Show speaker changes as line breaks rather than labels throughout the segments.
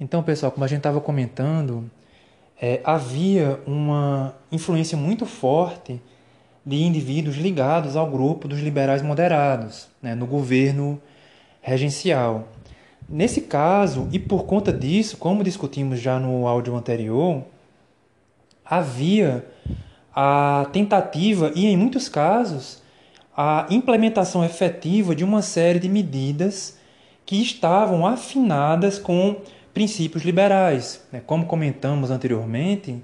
Então, pessoal, como a gente estava comentando, é, havia uma influência muito forte de indivíduos ligados ao grupo dos liberais moderados, né, no governo regencial. Nesse caso, e por conta disso, como discutimos já no áudio anterior, havia a tentativa e, em muitos casos, a implementação efetiva de uma série de medidas que estavam afinadas com princípios liberais. Né? Como comentamos anteriormente,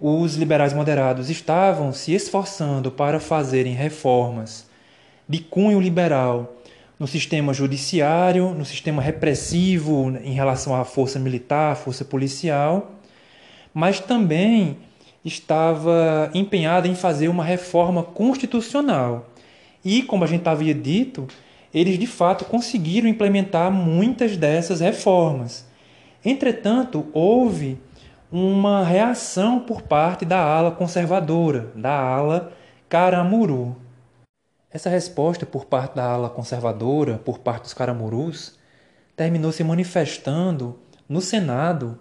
os liberais moderados estavam se esforçando para fazerem reformas de cunho liberal no sistema judiciário, no sistema repressivo em relação à força militar, força policial, mas também estava empenhada em fazer uma reforma constitucional. E, como a gente havia dito, eles de fato conseguiram implementar muitas dessas reformas. Entretanto, houve uma reação por parte da ala conservadora, da ala Caramuru. Essa resposta por parte da ala conservadora, por parte dos Caramurus, terminou se manifestando no Senado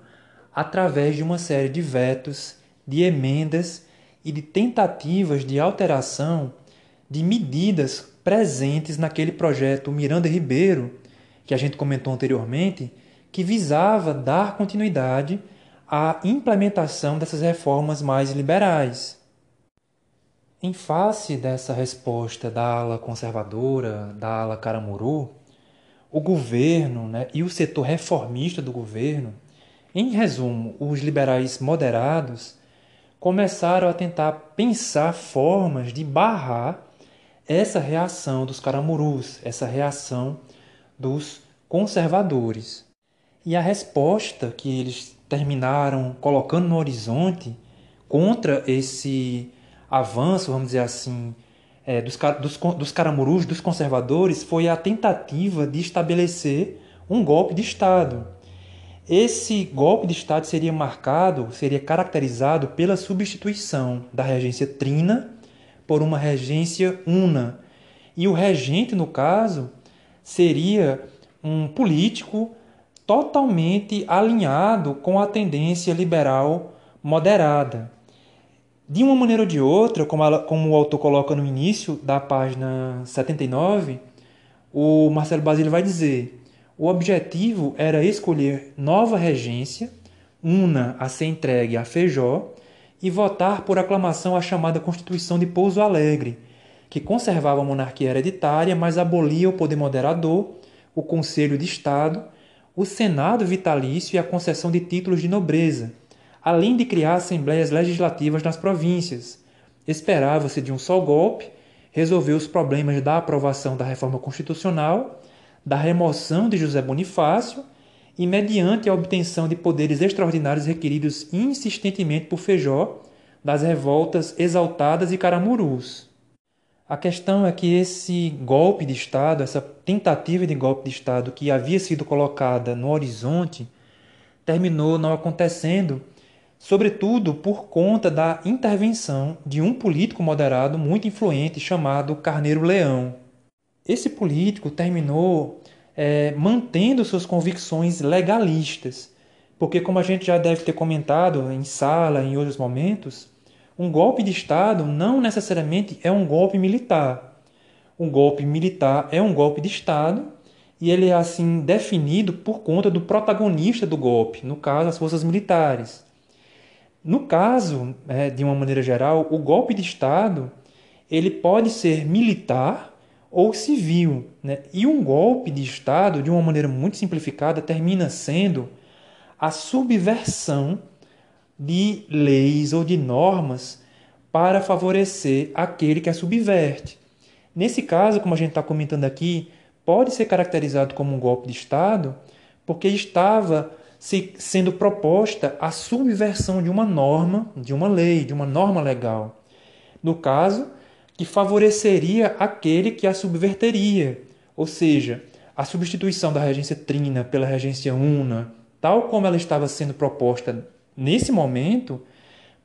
através de uma série de vetos de emendas e de tentativas de alteração de medidas presentes naquele projeto Miranda Ribeiro, que a gente comentou anteriormente, que visava dar continuidade à implementação dessas reformas mais liberais. Em face dessa resposta da ala conservadora, da ala caramuru, o governo né, e o setor reformista do governo, em resumo, os liberais moderados, começaram a tentar pensar formas de barrar essa reação dos caramurus, essa reação dos conservadores. E a resposta que eles terminaram colocando no horizonte contra esse avanço, vamos dizer assim, é, dos, dos, dos caramurus, dos conservadores, foi a tentativa de estabelecer um golpe de Estado. Esse golpe de Estado seria marcado, seria caracterizado pela substituição da regência trina por uma regência una. E o regente, no caso, seria um político totalmente alinhado com a tendência liberal moderada. De uma maneira ou de outra, como, ela, como o autor coloca no início da página 79, o Marcelo Basílio vai dizer o objetivo era escolher nova regência, una a ser entregue a Feijó, e votar por aclamação a chamada Constituição de Pouso Alegre, que conservava a monarquia hereditária, mas abolia o poder moderador, o Conselho de Estado, o Senado vitalício e a concessão de títulos de nobreza, além de criar assembleias legislativas nas províncias. Esperava-se de um só golpe resolver os problemas da aprovação da reforma constitucional da remoção de José Bonifácio e mediante a obtenção de poderes extraordinários requeridos insistentemente por Feijó das revoltas exaltadas e caramurus. A questão é que esse golpe de Estado, essa tentativa de golpe de Estado que havia sido colocada no horizonte, terminou não acontecendo, sobretudo por conta da intervenção de um político moderado muito influente chamado Carneiro Leão. Esse político terminou é, mantendo suas convicções legalistas, porque, como a gente já deve ter comentado em sala, em outros momentos, um golpe de Estado não necessariamente é um golpe militar. Um golpe militar é um golpe de Estado e ele é assim definido por conta do protagonista do golpe, no caso, as forças militares. No caso, é, de uma maneira geral, o golpe de Estado ele pode ser militar ou civil. Né? E um golpe de Estado, de uma maneira muito simplificada, termina sendo a subversão de leis ou de normas para favorecer aquele que a subverte. Nesse caso, como a gente está comentando aqui, pode ser caracterizado como um golpe de Estado porque estava se, sendo proposta a subversão de uma norma, de uma lei, de uma norma legal. No caso, que favoreceria aquele que a subverteria, ou seja, a substituição da regência trina pela regência una, tal como ela estava sendo proposta nesse momento,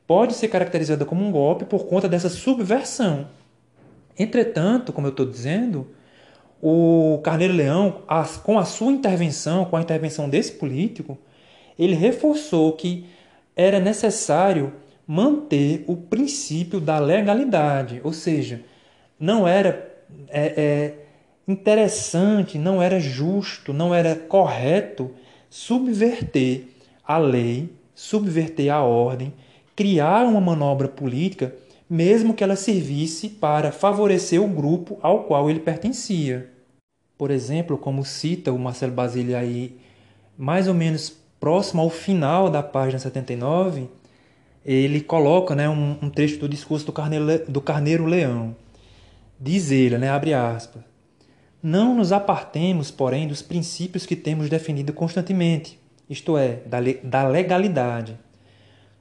pode ser caracterizada como um golpe por conta dessa subversão. Entretanto, como eu estou dizendo, o Carneiro Leão, com a sua intervenção, com a intervenção desse político, ele reforçou que era necessário manter o princípio da legalidade, ou seja, não era é, é, interessante, não era justo, não era correto subverter a lei, subverter a ordem, criar uma manobra política, mesmo que ela servisse para favorecer o grupo ao qual ele pertencia. Por exemplo, como cita o Marcelo Basile aí, mais ou menos próximo ao final da página 79, ele coloca né, um, um trecho do discurso do Carneiro, do Carneiro Leão. Diz ele, né, abre aspas, não nos apartemos, porém, dos princípios que temos definido constantemente, isto é, da, da legalidade.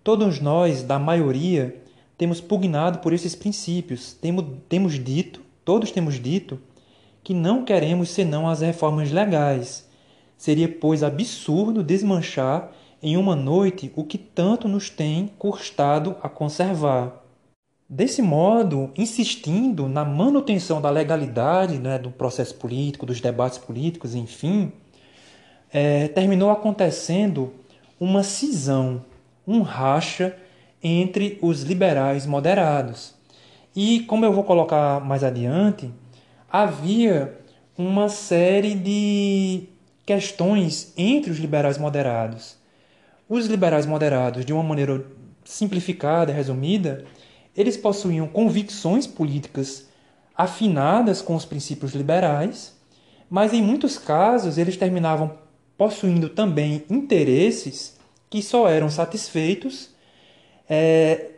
Todos nós, da maioria, temos pugnado por esses princípios, temos, temos dito, todos temos dito, que não queremos senão as reformas legais. Seria, pois, absurdo desmanchar em uma noite o que tanto nos tem custado a conservar. Desse modo, insistindo na manutenção da legalidade né, do processo político, dos debates políticos, enfim, é, terminou acontecendo uma cisão, um racha entre os liberais moderados. E, como eu vou colocar mais adiante, havia uma série de questões entre os liberais moderados. Os liberais moderados, de uma maneira simplificada e resumida, eles possuíam convicções políticas afinadas com os princípios liberais, mas em muitos casos eles terminavam possuindo também interesses que só eram satisfeitos é,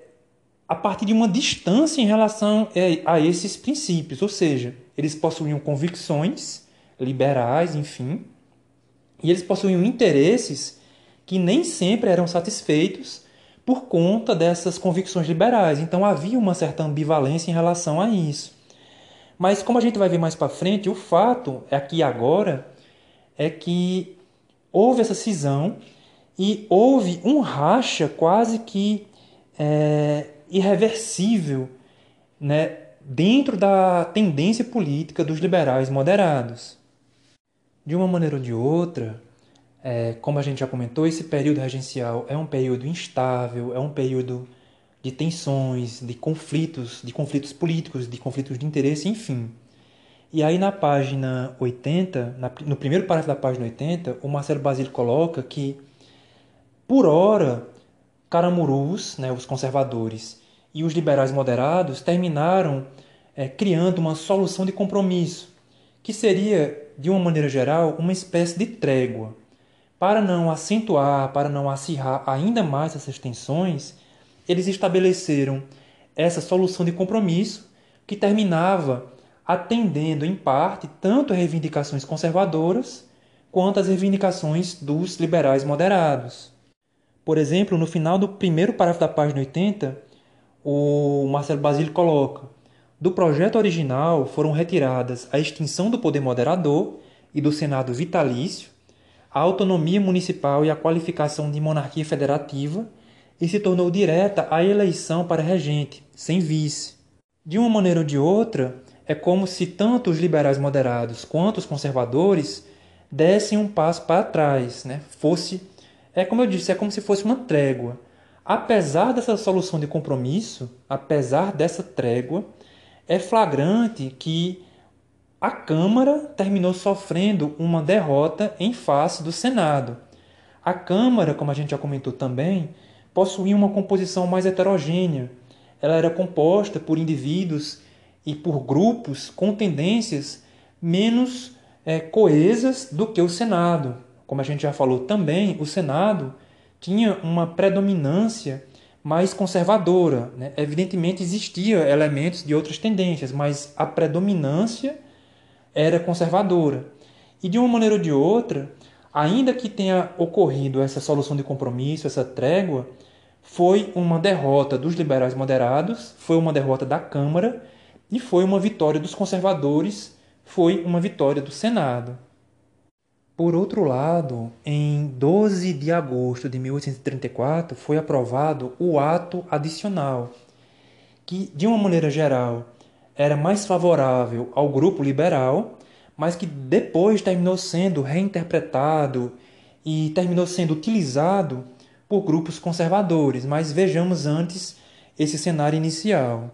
a partir de uma distância em relação é, a esses princípios, ou seja, eles possuíam convicções liberais, enfim, e eles possuíam interesses que nem sempre eram satisfeitos por conta dessas convicções liberais. Então havia uma certa ambivalência em relação a isso. Mas como a gente vai ver mais para frente, o fato é aqui agora é que houve essa cisão e houve um racha quase que é, irreversível né, dentro da tendência política dos liberais moderados. De uma maneira ou de outra, é, como a gente já comentou, esse período regencial é um período instável, é um período de tensões, de conflitos, de conflitos políticos, de conflitos de interesse, enfim. E aí na página 80, na, no primeiro parágrafo da página 80, o Marcelo Basílio coloca que, por hora, Caramurus, né, os conservadores, e os liberais moderados terminaram é, criando uma solução de compromisso, que seria, de uma maneira geral, uma espécie de trégua para não acentuar, para não acirrar ainda mais essas tensões, eles estabeleceram essa solução de compromisso que terminava atendendo em parte tanto as reivindicações conservadoras quanto as reivindicações dos liberais moderados. Por exemplo, no final do primeiro parágrafo da página 80, o Marcelo Basílio coloca: Do projeto original foram retiradas a extinção do poder moderador e do Senado vitalício, a autonomia municipal e a qualificação de monarquia federativa e se tornou direta a eleição para regente, sem vice. De uma maneira ou de outra, é como se tanto os liberais moderados quanto os conservadores dessem um passo para trás, né? Fosse, é como eu disse, é como se fosse uma trégua. Apesar dessa solução de compromisso, apesar dessa trégua, é flagrante que a Câmara terminou sofrendo uma derrota em face do Senado. A Câmara, como a gente já comentou também, possuía uma composição mais heterogênea. Ela era composta por indivíduos e por grupos com tendências menos é, coesas do que o Senado. Como a gente já falou também, o Senado tinha uma predominância mais conservadora. Né? Evidentemente, existiam elementos de outras tendências, mas a predominância era conservadora. E de uma maneira ou de outra, ainda que tenha ocorrido essa solução de compromisso, essa trégua, foi uma derrota dos liberais moderados, foi uma derrota da Câmara e foi uma vitória dos conservadores, foi uma vitória do Senado. Por outro lado, em 12 de agosto de 1834 foi aprovado o ato adicional, que, de uma maneira geral, era mais favorável ao grupo liberal, mas que depois terminou sendo reinterpretado e terminou sendo utilizado por grupos conservadores, mas vejamos antes esse cenário inicial.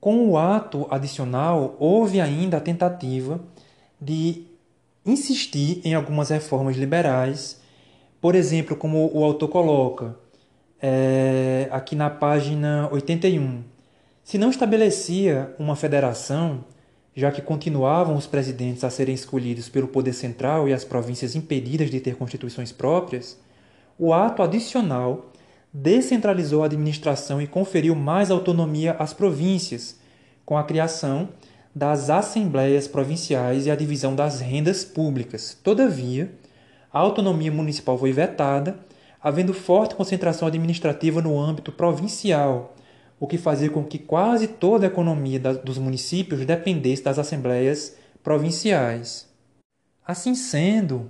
Com o ato adicional, houve ainda a tentativa de insistir em algumas reformas liberais, por exemplo, como o autor coloca é, aqui na página 81. Se não estabelecia uma federação, já que continuavam os presidentes a serem escolhidos pelo poder central e as províncias impedidas de ter constituições próprias, o ato adicional descentralizou a administração e conferiu mais autonomia às províncias, com a criação das assembleias provinciais e a divisão das rendas públicas. Todavia, a autonomia municipal foi vetada, havendo forte concentração administrativa no âmbito provincial, o que fazia com que quase toda a economia dos municípios dependesse das assembleias provinciais. Assim sendo,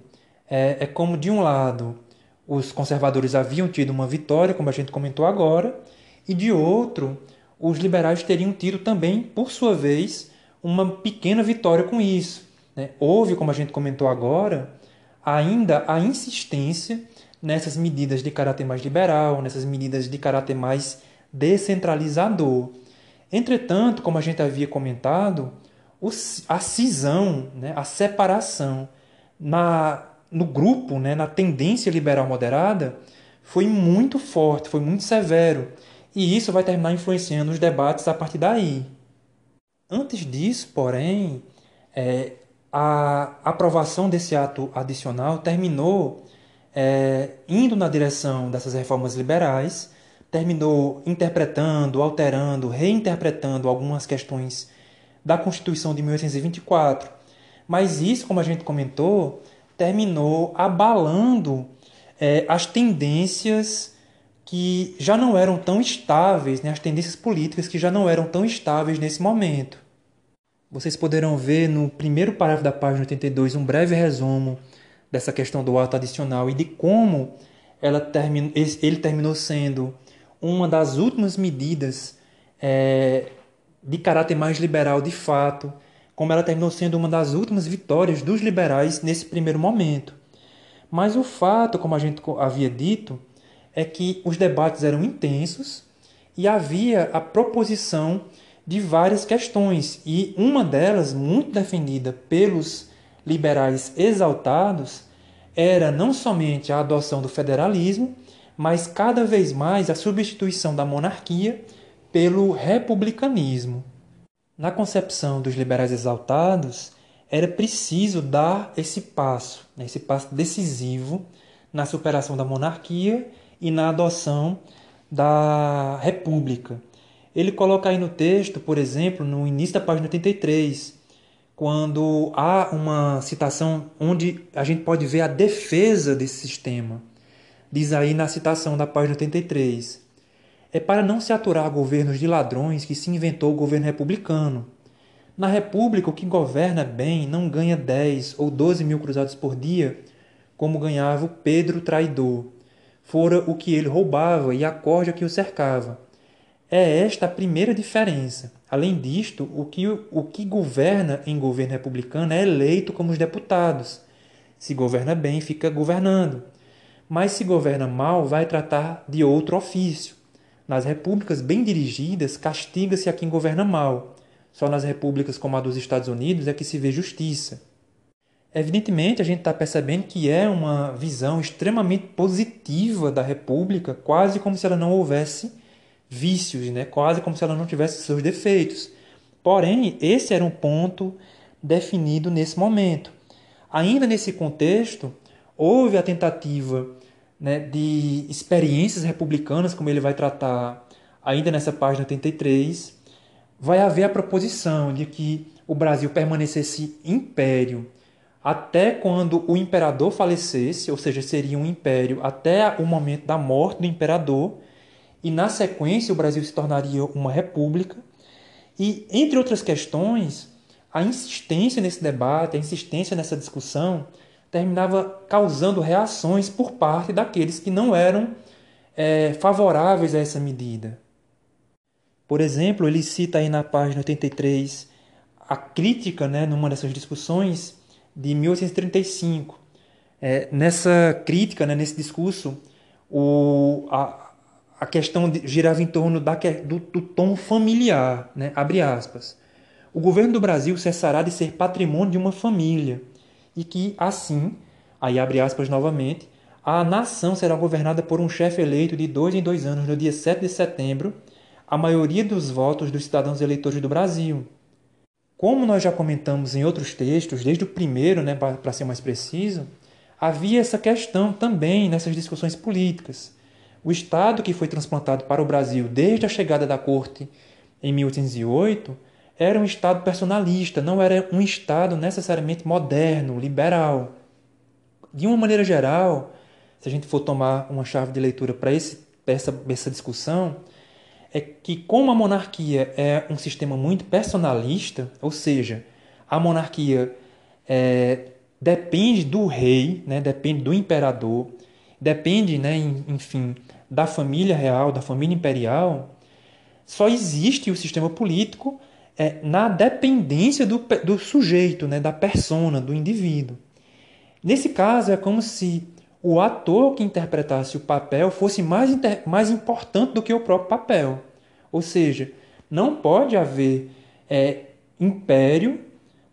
é, é como de um lado os conservadores haviam tido uma vitória, como a gente comentou agora, e de outro, os liberais teriam tido também, por sua vez, uma pequena vitória com isso. Né? Houve, como a gente comentou agora, ainda a insistência nessas medidas de caráter mais liberal, nessas medidas de caráter mais descentralizador. Entretanto, como a gente havia comentado, a cisão, né, a separação na no grupo, né, na tendência liberal moderada, foi muito forte, foi muito severo. E isso vai terminar influenciando os debates a partir daí. Antes disso, porém, é, a aprovação desse ato adicional terminou é, indo na direção dessas reformas liberais, terminou interpretando, alterando, reinterpretando algumas questões da Constituição de 1824. Mas isso, como a gente comentou, terminou abalando é, as tendências que já não eram tão estáveis, né, as tendências políticas que já não eram tão estáveis nesse momento. Vocês poderão ver no primeiro parágrafo da página 82 um breve resumo dessa questão do ato adicional e de como ela termin... ele terminou sendo uma das últimas medidas é, de caráter mais liberal de fato como ela terminou sendo uma das últimas vitórias dos liberais nesse primeiro momento. Mas o fato, como a gente havia dito, é que os debates eram intensos e havia a proposição de várias questões, e uma delas, muito defendida pelos liberais exaltados, era não somente a adoção do federalismo, mas cada vez mais a substituição da monarquia pelo republicanismo. Na concepção dos liberais exaltados, era preciso dar esse passo, né, esse passo decisivo na superação da monarquia e na adoção da república. Ele coloca aí no texto, por exemplo, no início da página 83, quando há uma citação onde a gente pode ver a defesa desse sistema. Diz aí na citação da página 83: é para não se aturar governos de ladrões que se inventou o governo republicano. Na República, o que governa bem não ganha 10 ou 12 mil cruzados por dia, como ganhava o Pedro traidor. Fora o que ele roubava e a corja que o cercava. É esta a primeira diferença. Além disto, o que, o que governa em governo republicano é eleito como os deputados. Se governa bem, fica governando. Mas se governa mal, vai tratar de outro ofício. Nas repúblicas bem dirigidas, castiga-se a quem governa mal. Só nas repúblicas como a dos Estados Unidos é que se vê justiça. Evidentemente, a gente está percebendo que é uma visão extremamente positiva da república, quase como se ela não houvesse vícios, né? quase como se ela não tivesse seus defeitos. Porém, esse era um ponto definido nesse momento. Ainda nesse contexto, houve a tentativa né, de experiências republicanas, como ele vai tratar ainda nessa página 83, vai haver a proposição de que o Brasil permanecesse império até quando o imperador falecesse, ou seja, seria um império até o momento da morte do imperador, e na sequência o Brasil se tornaria uma república. E, entre outras questões, a insistência nesse debate, a insistência nessa discussão, terminava causando reações por parte daqueles que não eram é, favoráveis a essa medida. Por exemplo, ele cita aí na página 83 a crítica, né, numa dessas discussões, de 1835, é, nessa crítica, né, nesse discurso, o, a, a questão de, girava em torno da, do, do tom familiar, né, abre aspas. O governo do Brasil cessará de ser patrimônio de uma família e que, assim, aí abre aspas novamente, a nação será governada por um chefe eleito de dois em dois anos no dia 7 de setembro, a maioria dos votos dos cidadãos eleitores do Brasil. Como nós já comentamos em outros textos, desde o primeiro, né, para ser mais preciso, havia essa questão também nessas discussões políticas. O Estado que foi transplantado para o Brasil desde a chegada da Corte em 1808 era um Estado personalista, não era um Estado necessariamente moderno, liberal. De uma maneira geral, se a gente for tomar uma chave de leitura para essa, essa discussão, é que como a monarquia é um sistema muito personalista, ou seja, a monarquia é, depende do rei, né, depende do imperador, depende, né, enfim, da família real, da família imperial, só existe o sistema político é, na dependência do, do sujeito, né, da persona, do indivíduo. Nesse caso, é como se o ator que interpretasse o papel fosse mais, mais importante do que o próprio papel. Ou seja, não pode haver é, império,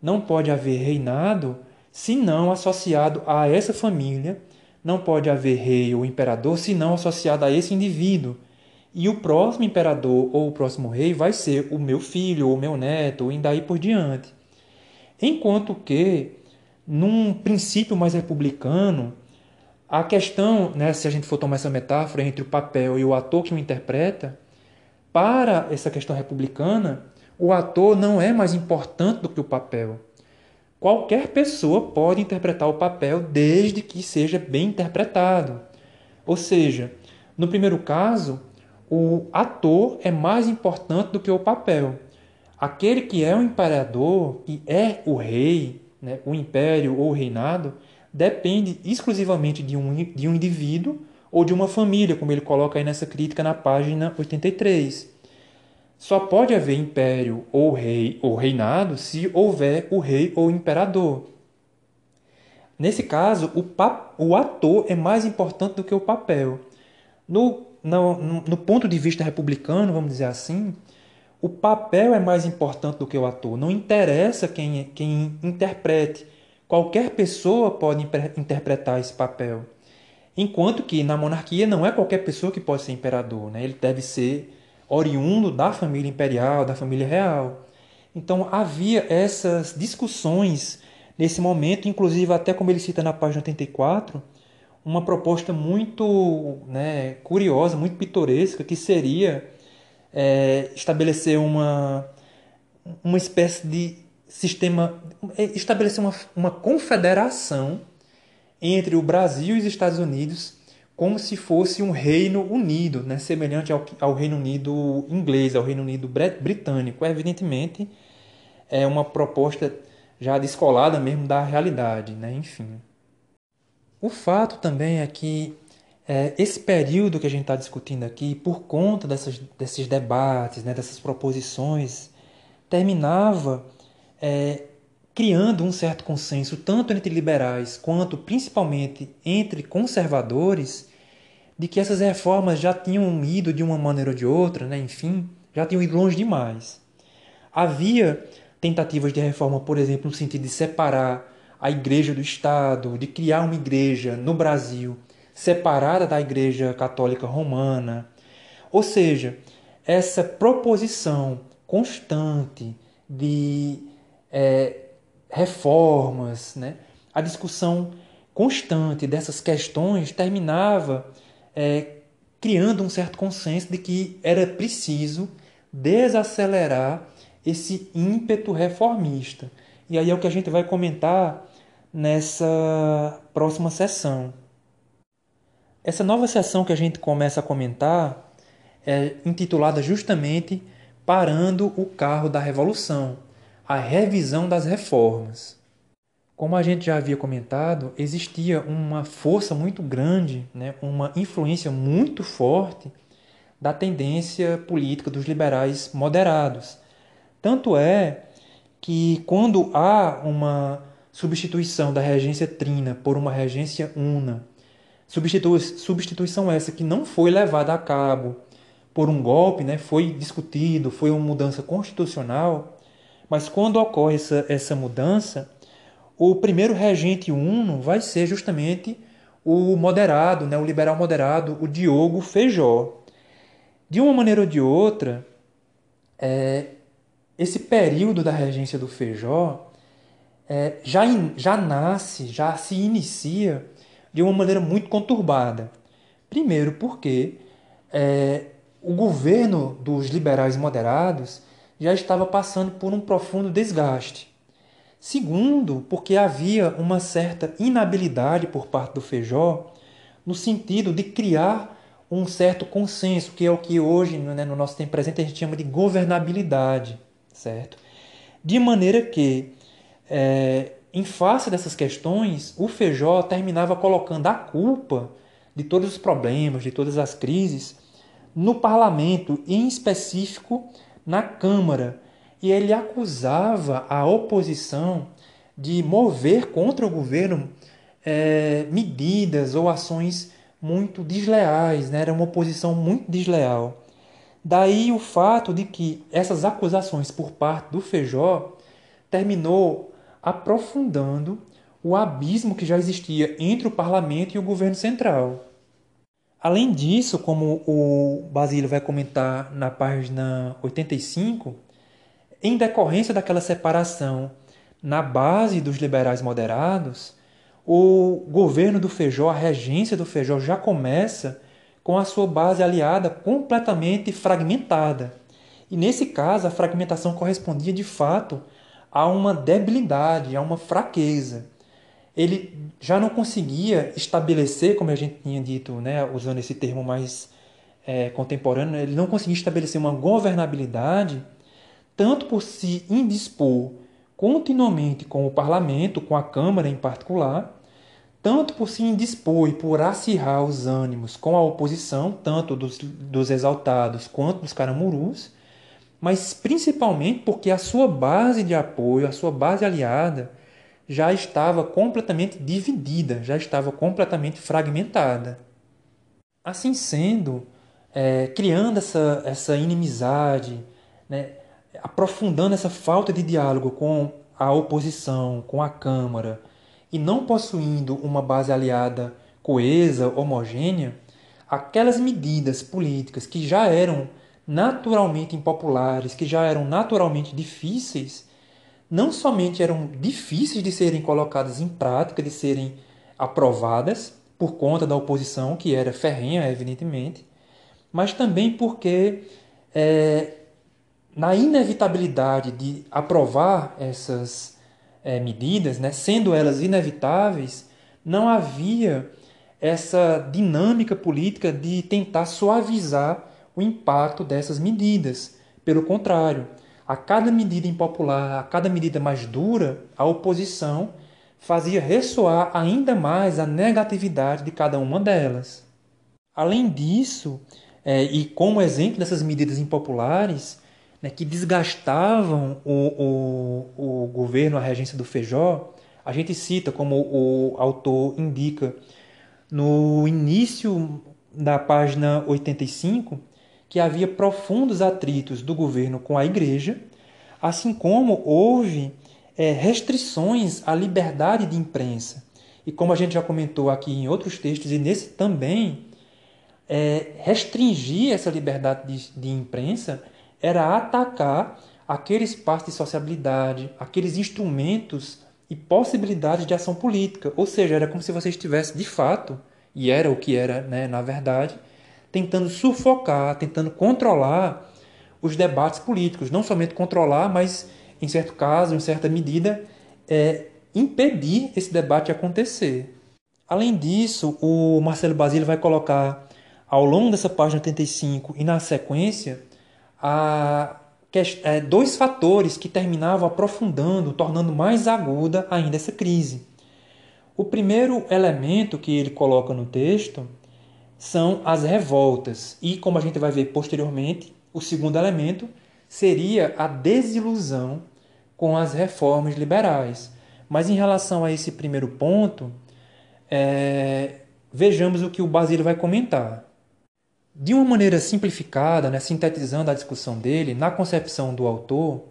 não pode haver reinado, se não associado a essa família, não pode haver rei ou imperador, se não associado a esse indivíduo. E o próximo imperador ou o próximo rei vai ser o meu filho, ou o meu neto, ou daí por diante. Enquanto que, num princípio mais republicano, a questão, né, se a gente for tomar essa metáfora entre o papel e o ator que o interpreta, para essa questão republicana, o ator não é mais importante do que o papel. Qualquer pessoa pode interpretar o papel desde que seja bem interpretado. Ou seja, no primeiro caso, o ator é mais importante do que o papel. Aquele que é o imperador, que é o rei, né, o império ou o reinado, depende exclusivamente de um, de um indivíduo ou de uma família, como ele coloca aí nessa crítica na página 83. Só pode haver império ou rei ou reinado se houver o rei ou imperador. Nesse caso, o, o ator é mais importante do que o papel. No, no, no ponto de vista republicano, vamos dizer assim, o papel é mais importante do que o ator. Não interessa quem, quem interprete. Qualquer pessoa pode interpretar esse papel. Enquanto que na monarquia não é qualquer pessoa que pode ser imperador, né? ele deve ser oriundo da família imperial, da família real. Então havia essas discussões nesse momento, inclusive até como ele cita na página 84, uma proposta muito né, curiosa, muito pitoresca, que seria é, estabelecer uma, uma espécie de sistema, é, estabelecer uma, uma confederação entre o Brasil e os Estados Unidos como se fosse um reino unido, né? semelhante ao, ao Reino Unido inglês, ao Reino Unido britânico. Evidentemente, é uma proposta já descolada mesmo da realidade, né? enfim. O fato também é que é, esse período que a gente está discutindo aqui, por conta dessas, desses debates, né, dessas proposições, terminava é, criando um certo consenso, tanto entre liberais quanto principalmente entre conservadores, de que essas reformas já tinham ido de uma maneira ou de outra, né, enfim, já tinham ido longe demais. Havia tentativas de reforma, por exemplo, no sentido de separar a igreja do Estado, de criar uma igreja no Brasil separada da igreja católica romana. Ou seja, essa proposição constante de é, reformas, né? a discussão constante dessas questões terminava é, criando um certo consenso de que era preciso desacelerar esse ímpeto reformista. E aí é o que a gente vai comentar nessa próxima sessão. Essa nova sessão que a gente começa a comentar é intitulada justamente Parando o Carro da Revolução a revisão das reformas. Como a gente já havia comentado, existia uma força muito grande, né, uma influência muito forte da tendência política dos liberais moderados. Tanto é que, quando há uma substituição da regência trina por uma regência una, substituição essa que não foi levada a cabo por um golpe, né, foi discutido, foi uma mudança constitucional, mas quando ocorre essa, essa mudança, o primeiro regente uno vai ser justamente o moderado, né, o liberal moderado, o Diogo Feijó. De uma maneira ou de outra, é, esse período da regência do Feijó é, já, in, já nasce, já se inicia de uma maneira muito conturbada. Primeiro, porque é, o governo dos liberais moderados já estava passando por um profundo desgaste. Segundo, porque havia uma certa inabilidade por parte do Feijó no sentido de criar um certo consenso, que é o que hoje, né, no nosso tempo presente, a gente chama de governabilidade, certo? De maneira que, é, em face dessas questões, o Feijó terminava colocando a culpa de todos os problemas, de todas as crises, no parlamento, em específico na Câmara, e ele acusava a oposição de mover contra o governo é, medidas ou ações muito desleais, né? era uma oposição muito desleal. Daí o fato de que essas acusações por parte do Feijó terminou aprofundando o abismo que já existia entre o parlamento e o governo central. Além disso, como o Basílio vai comentar na página 85, em decorrência daquela separação na base dos liberais moderados, o governo do Feijó, a regência do Feijó já começa com a sua base aliada completamente fragmentada. E nesse caso, a fragmentação correspondia de fato a uma debilidade, a uma fraqueza ele já não conseguia estabelecer, como a gente tinha dito, né, usando esse termo mais é, contemporâneo, ele não conseguia estabelecer uma governabilidade, tanto por se indispor continuamente com o parlamento, com a Câmara em particular, tanto por se indispor e por acirrar os ânimos com a oposição, tanto dos, dos exaltados quanto dos caramurus, mas principalmente porque a sua base de apoio, a sua base aliada, já estava completamente dividida, já estava completamente fragmentada. Assim sendo, é, criando essa, essa inimizade, né, aprofundando essa falta de diálogo com a oposição, com a Câmara, e não possuindo uma base aliada coesa, homogênea, aquelas medidas políticas que já eram naturalmente impopulares, que já eram naturalmente difíceis, não somente eram difíceis de serem colocadas em prática, de serem aprovadas, por conta da oposição, que era ferrenha, evidentemente, mas também porque, é, na inevitabilidade de aprovar essas é, medidas, né, sendo elas inevitáveis, não havia essa dinâmica política de tentar suavizar o impacto dessas medidas. Pelo contrário, a cada medida impopular, a cada medida mais dura, a oposição fazia ressoar ainda mais a negatividade de cada uma delas. Além disso, é, e como exemplo dessas medidas impopulares, né, que desgastavam o, o, o governo, a regência do Feijó, a gente cita, como o autor indica, no início da página 85, que havia profundos atritos do governo com a igreja, assim como houve é, restrições à liberdade de imprensa. E como a gente já comentou aqui em outros textos, e nesse também, é, restringir essa liberdade de, de imprensa era atacar aquele espaço de sociabilidade, aqueles instrumentos e possibilidades de ação política. Ou seja, era como se você estivesse de fato, e era o que era né, na verdade, tentando sufocar, tentando controlar os debates políticos. Não somente controlar, mas, em certo caso, em certa medida, é, impedir esse debate acontecer. Além disso, o Marcelo Basílio vai colocar, ao longo dessa página 85 e na sequência, a, é, dois fatores que terminavam aprofundando, tornando mais aguda ainda essa crise. O primeiro elemento que ele coloca no texto são as revoltas. E, como a gente vai ver posteriormente, o segundo elemento seria a desilusão com as reformas liberais. Mas em relação a esse primeiro ponto, é, vejamos o que o Basílio vai comentar. De uma maneira simplificada, né, sintetizando a discussão dele, na concepção do autor,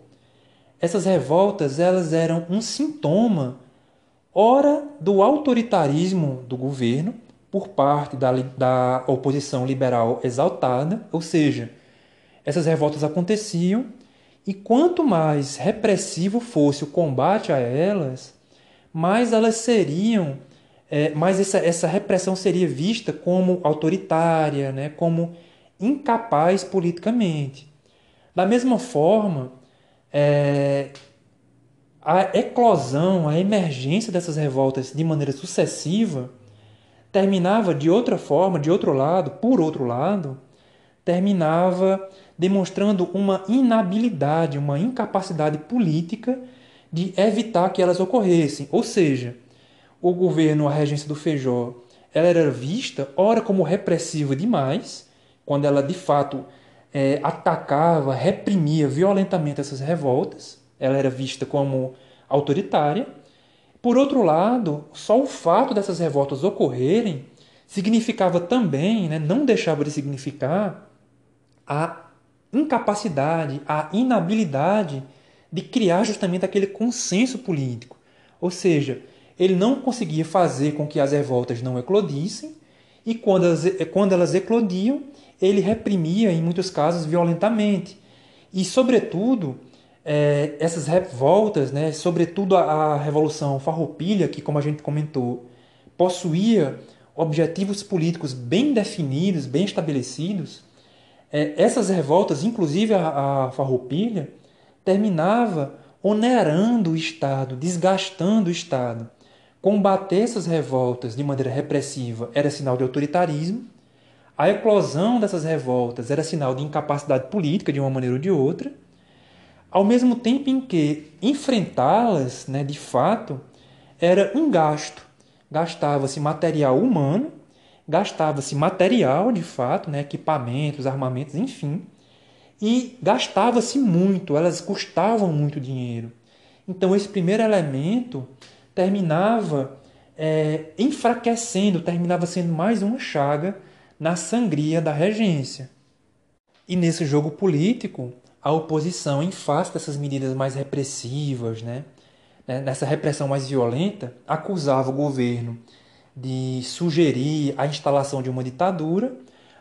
essas revoltas elas eram um sintoma, ora do autoritarismo do governo por parte da, da oposição liberal exaltada, ou seja, essas revoltas aconteciam e quanto mais repressivo fosse o combate a elas, mais elas seriam, é, mais essa, essa repressão seria vista como autoritária, né, como incapaz politicamente. Da mesma forma, é, a eclosão, a emergência dessas revoltas de maneira sucessiva terminava de outra forma, de outro lado, por outro lado, terminava demonstrando uma inabilidade, uma incapacidade política de evitar que elas ocorressem. Ou seja, o governo, a regência do Feijó, ela era vista, ora como repressiva demais, quando ela de fato é, atacava, reprimia violentamente essas revoltas, ela era vista como autoritária. Por outro lado, só o fato dessas revoltas ocorrerem significava também, né, não deixava de significar, a incapacidade, a inabilidade de criar justamente aquele consenso político. Ou seja, ele não conseguia fazer com que as revoltas não eclodissem, e quando elas, quando elas eclodiam, ele reprimia, em muitos casos, violentamente. E, sobretudo, é, essas revoltas, né, sobretudo a, a Revolução Farroupilha, que, como a gente comentou, possuía objetivos políticos bem definidos, bem estabelecidos, é, essas revoltas, inclusive a, a Farroupilha, terminava onerando o Estado, desgastando o Estado. Combater essas revoltas de maneira repressiva era sinal de autoritarismo. A eclosão dessas revoltas era sinal de incapacidade política, de uma maneira ou de outra. Ao mesmo tempo em que enfrentá-las, né, de fato, era um gasto. Gastava-se material humano gastava-se material, de fato, né, equipamentos, armamentos, enfim, e gastava-se muito, elas custavam muito dinheiro. Então, esse primeiro elemento terminava é, enfraquecendo, terminava sendo mais uma chaga na sangria da regência. E nesse jogo político, a oposição, em face dessas medidas mais repressivas, né, né nessa repressão mais violenta, acusava o governo de sugerir a instalação de uma ditadura,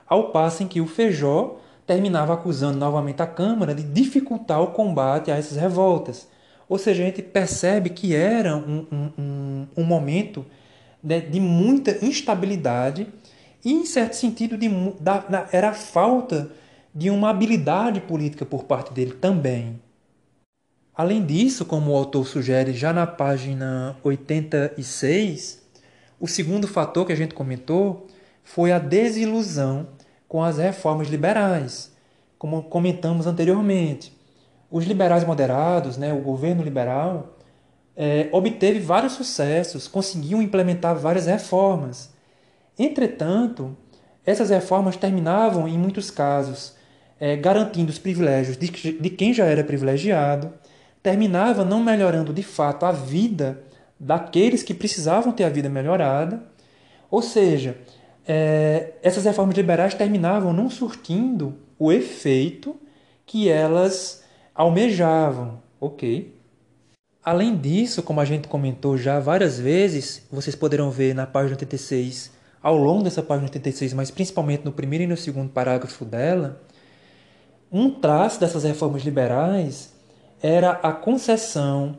ao passo em que o Feijó terminava acusando novamente a Câmara de dificultar o combate a essas revoltas. Ou seja, a gente percebe que era um, um, um, momento de, de, muita instabilidade e, em certo sentido, de, da, da, era a falta de uma habilidade política por parte dele também. Além disso, como o autor sugere já na página 86, o segundo fator que a gente comentou foi a desilusão com as reformas liberais, como comentamos anteriormente. Os liberais moderados, né, o governo liberal, é, obteve vários sucessos, conseguiu implementar várias reformas. Entretanto, essas reformas terminavam, em muitos casos, é, garantindo os privilégios de, de quem já era privilegiado, terminava não melhorando de fato a vida daqueles que precisavam ter a vida melhorada. Ou seja, é, essas reformas liberais terminavam não surtindo o efeito que elas almejavam, ok? Além disso, como a gente comentou já várias vezes, vocês poderão ver na página 86, ao longo dessa página 86, mas principalmente no primeiro e no segundo parágrafo dela, um traço dessas reformas liberais era a concessão,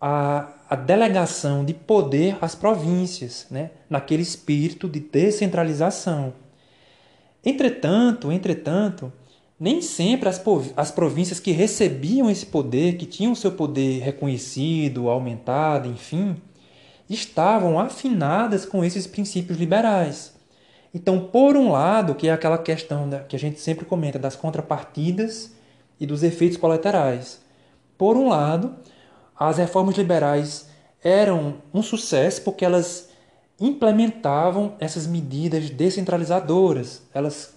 a a delegação de poder às províncias, né? naquele espírito de descentralização. Entretanto, entretanto, nem sempre as, as províncias que recebiam esse poder, que tinham seu poder reconhecido, aumentado, enfim, estavam afinadas com esses princípios liberais. Então, por um lado, que é aquela questão da, que a gente sempre comenta das contrapartidas e dos efeitos colaterais. Por um lado, as reformas liberais eram um sucesso porque elas implementavam essas medidas descentralizadoras, elas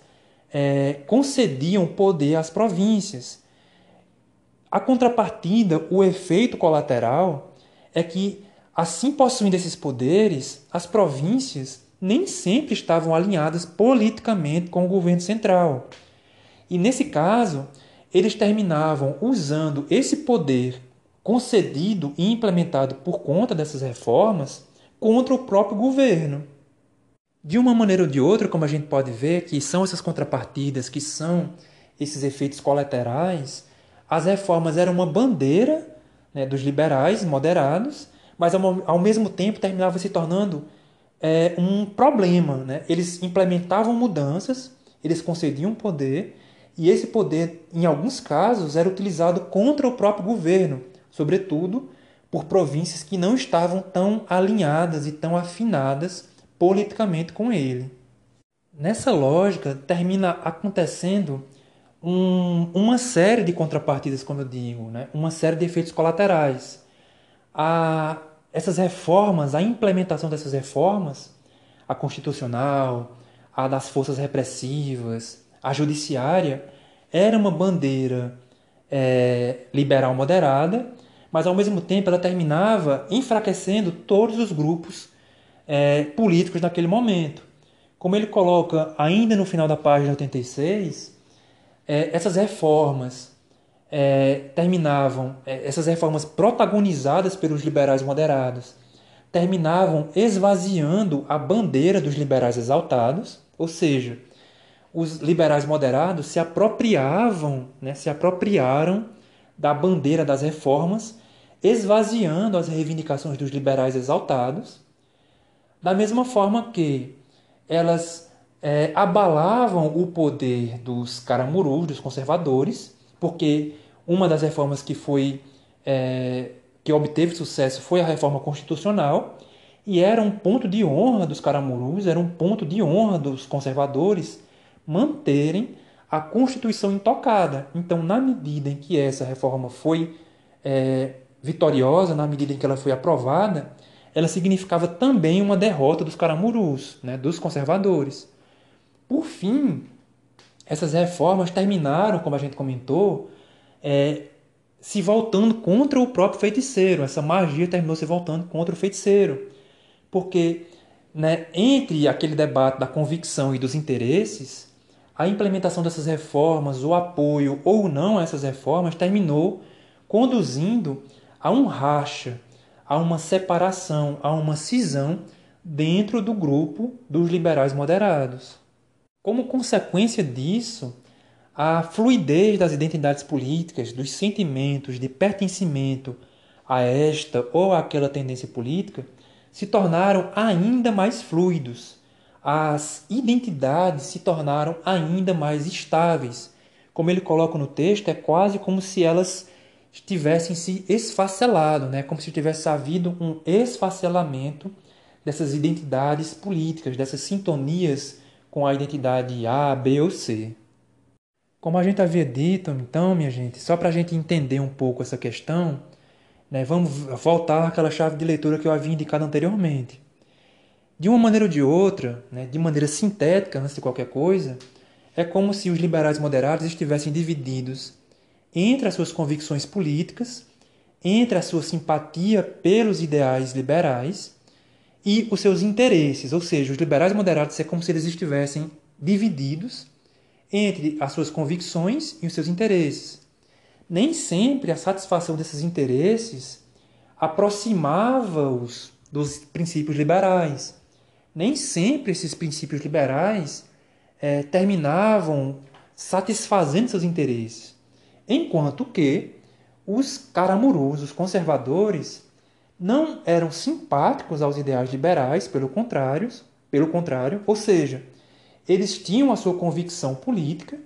é, concediam poder às províncias. A contrapartida, o efeito colateral, é que Assim, possuindo esses poderes, as províncias nem sempre estavam alinhadas politicamente com o governo central. E nesse caso, eles terminavam usando esse poder concedido e implementado por conta dessas reformas contra o próprio governo. De uma maneira ou de outra, como a gente pode ver, que são essas contrapartidas, que são esses efeitos colaterais, as reformas eram uma bandeira né, dos liberais moderados, mas ao, mesmo tempo terminavam se tornando é, um problema. Né? Eles implementavam mudanças, eles concediam poder, e esse poder, em alguns casos, era utilizado contra o próprio governo, sobretudo por províncias que não estavam tão alinhadas e tão afinadas politicamente com ele. Nessa lógica, termina acontecendo um, uma série de contrapartidas, como eu digo, né? uma série de efeitos colaterais. A, essas reformas, a implementação dessas reformas, a constitucional, a das forças repressivas, a judiciária, era uma bandeira é, liberal moderada, mas ao mesmo tempo ela terminava enfraquecendo todos os grupos é, políticos naquele momento. Como ele coloca ainda no final da página 86, é, essas reformas é, terminavam, é, essas reformas protagonizadas pelos liberais moderados, terminavam esvaziando a bandeira dos liberais exaltados, ou seja, os liberais moderados se apropriavam, né, se apropriaram da bandeira das reformas, esvaziando as reivindicações dos liberais exaltados, da mesma forma que elas é, abalavam o poder dos caramurus, dos conservadores, porque uma das reformas que foi é, que obteve sucesso foi a reforma constitucional e era um ponto de honra dos caramurus, era um ponto de honra dos conservadores manterem a Constituição intocada. Então, na medida em que essa reforma foi é, vitoriosa, na medida em que ela foi aprovada, ela significava também uma derrota dos caramurus, né, dos conservadores. Por fim, essas reformas terminaram, como a gente comentou, é, se voltando contra o próprio feiticeiro. Essa magia terminou se voltando contra o feiticeiro. Porque né, entre aquele debate da convicção e dos interesses, a implementação dessas reformas, o apoio ou não a essas reformas, terminou conduzindo a um racha, a uma separação, a uma cisão dentro do grupo dos liberais moderados. Como consequência disso, a fluidez das identidades políticas, dos sentimentos de pertencimento a esta ou àquela tendência política, se tornaram ainda mais fluidos as identidades se tornaram ainda mais estáveis. Como ele coloca no texto, é quase como se elas tivessem se esfacelado, né? como se tivesse havido um esfacelamento dessas identidades políticas, dessas sintonias com a identidade A, B ou C. Como a gente havia dito, então, minha gente, só para a gente entender um pouco essa questão, né, vamos voltar àquela chave de leitura que eu havia indicado anteriormente. De uma maneira ou de outra, né, de maneira sintética, antes de qualquer coisa, é como se os liberais moderados estivessem divididos entre as suas convicções políticas, entre a sua simpatia pelos ideais liberais e os seus interesses, ou seja, os liberais moderados é como se eles estivessem divididos entre as suas convicções e os seus interesses. Nem sempre a satisfação desses interesses aproximava-os dos princípios liberais nem sempre esses princípios liberais é, terminavam satisfazendo seus interesses. Enquanto que os caramurus, os conservadores, não eram simpáticos aos ideais liberais, pelo contrário, pelo contrário, ou seja, eles tinham a sua convicção política,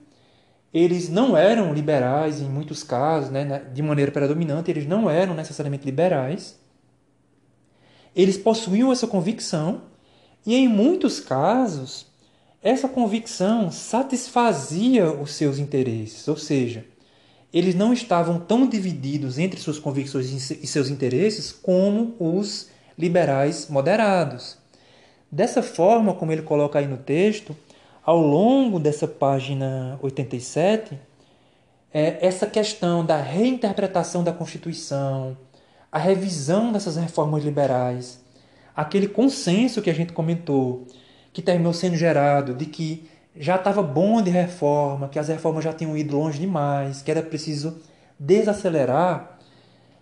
eles não eram liberais em muitos casos, né, de maneira predominante, eles não eram necessariamente liberais. Eles possuíam essa convicção, e em muitos casos, essa convicção satisfazia os seus interesses, ou seja, eles não estavam tão divididos entre suas convicções e seus interesses como os liberais moderados. Dessa forma, como ele coloca aí no texto, ao longo dessa página 87, é, essa questão da reinterpretação da Constituição, a revisão dessas reformas liberais, aquele consenso que a gente comentou, que terminou sendo gerado de que já estava bom de reforma, que as reformas já tinham ido longe demais, que era preciso desacelerar,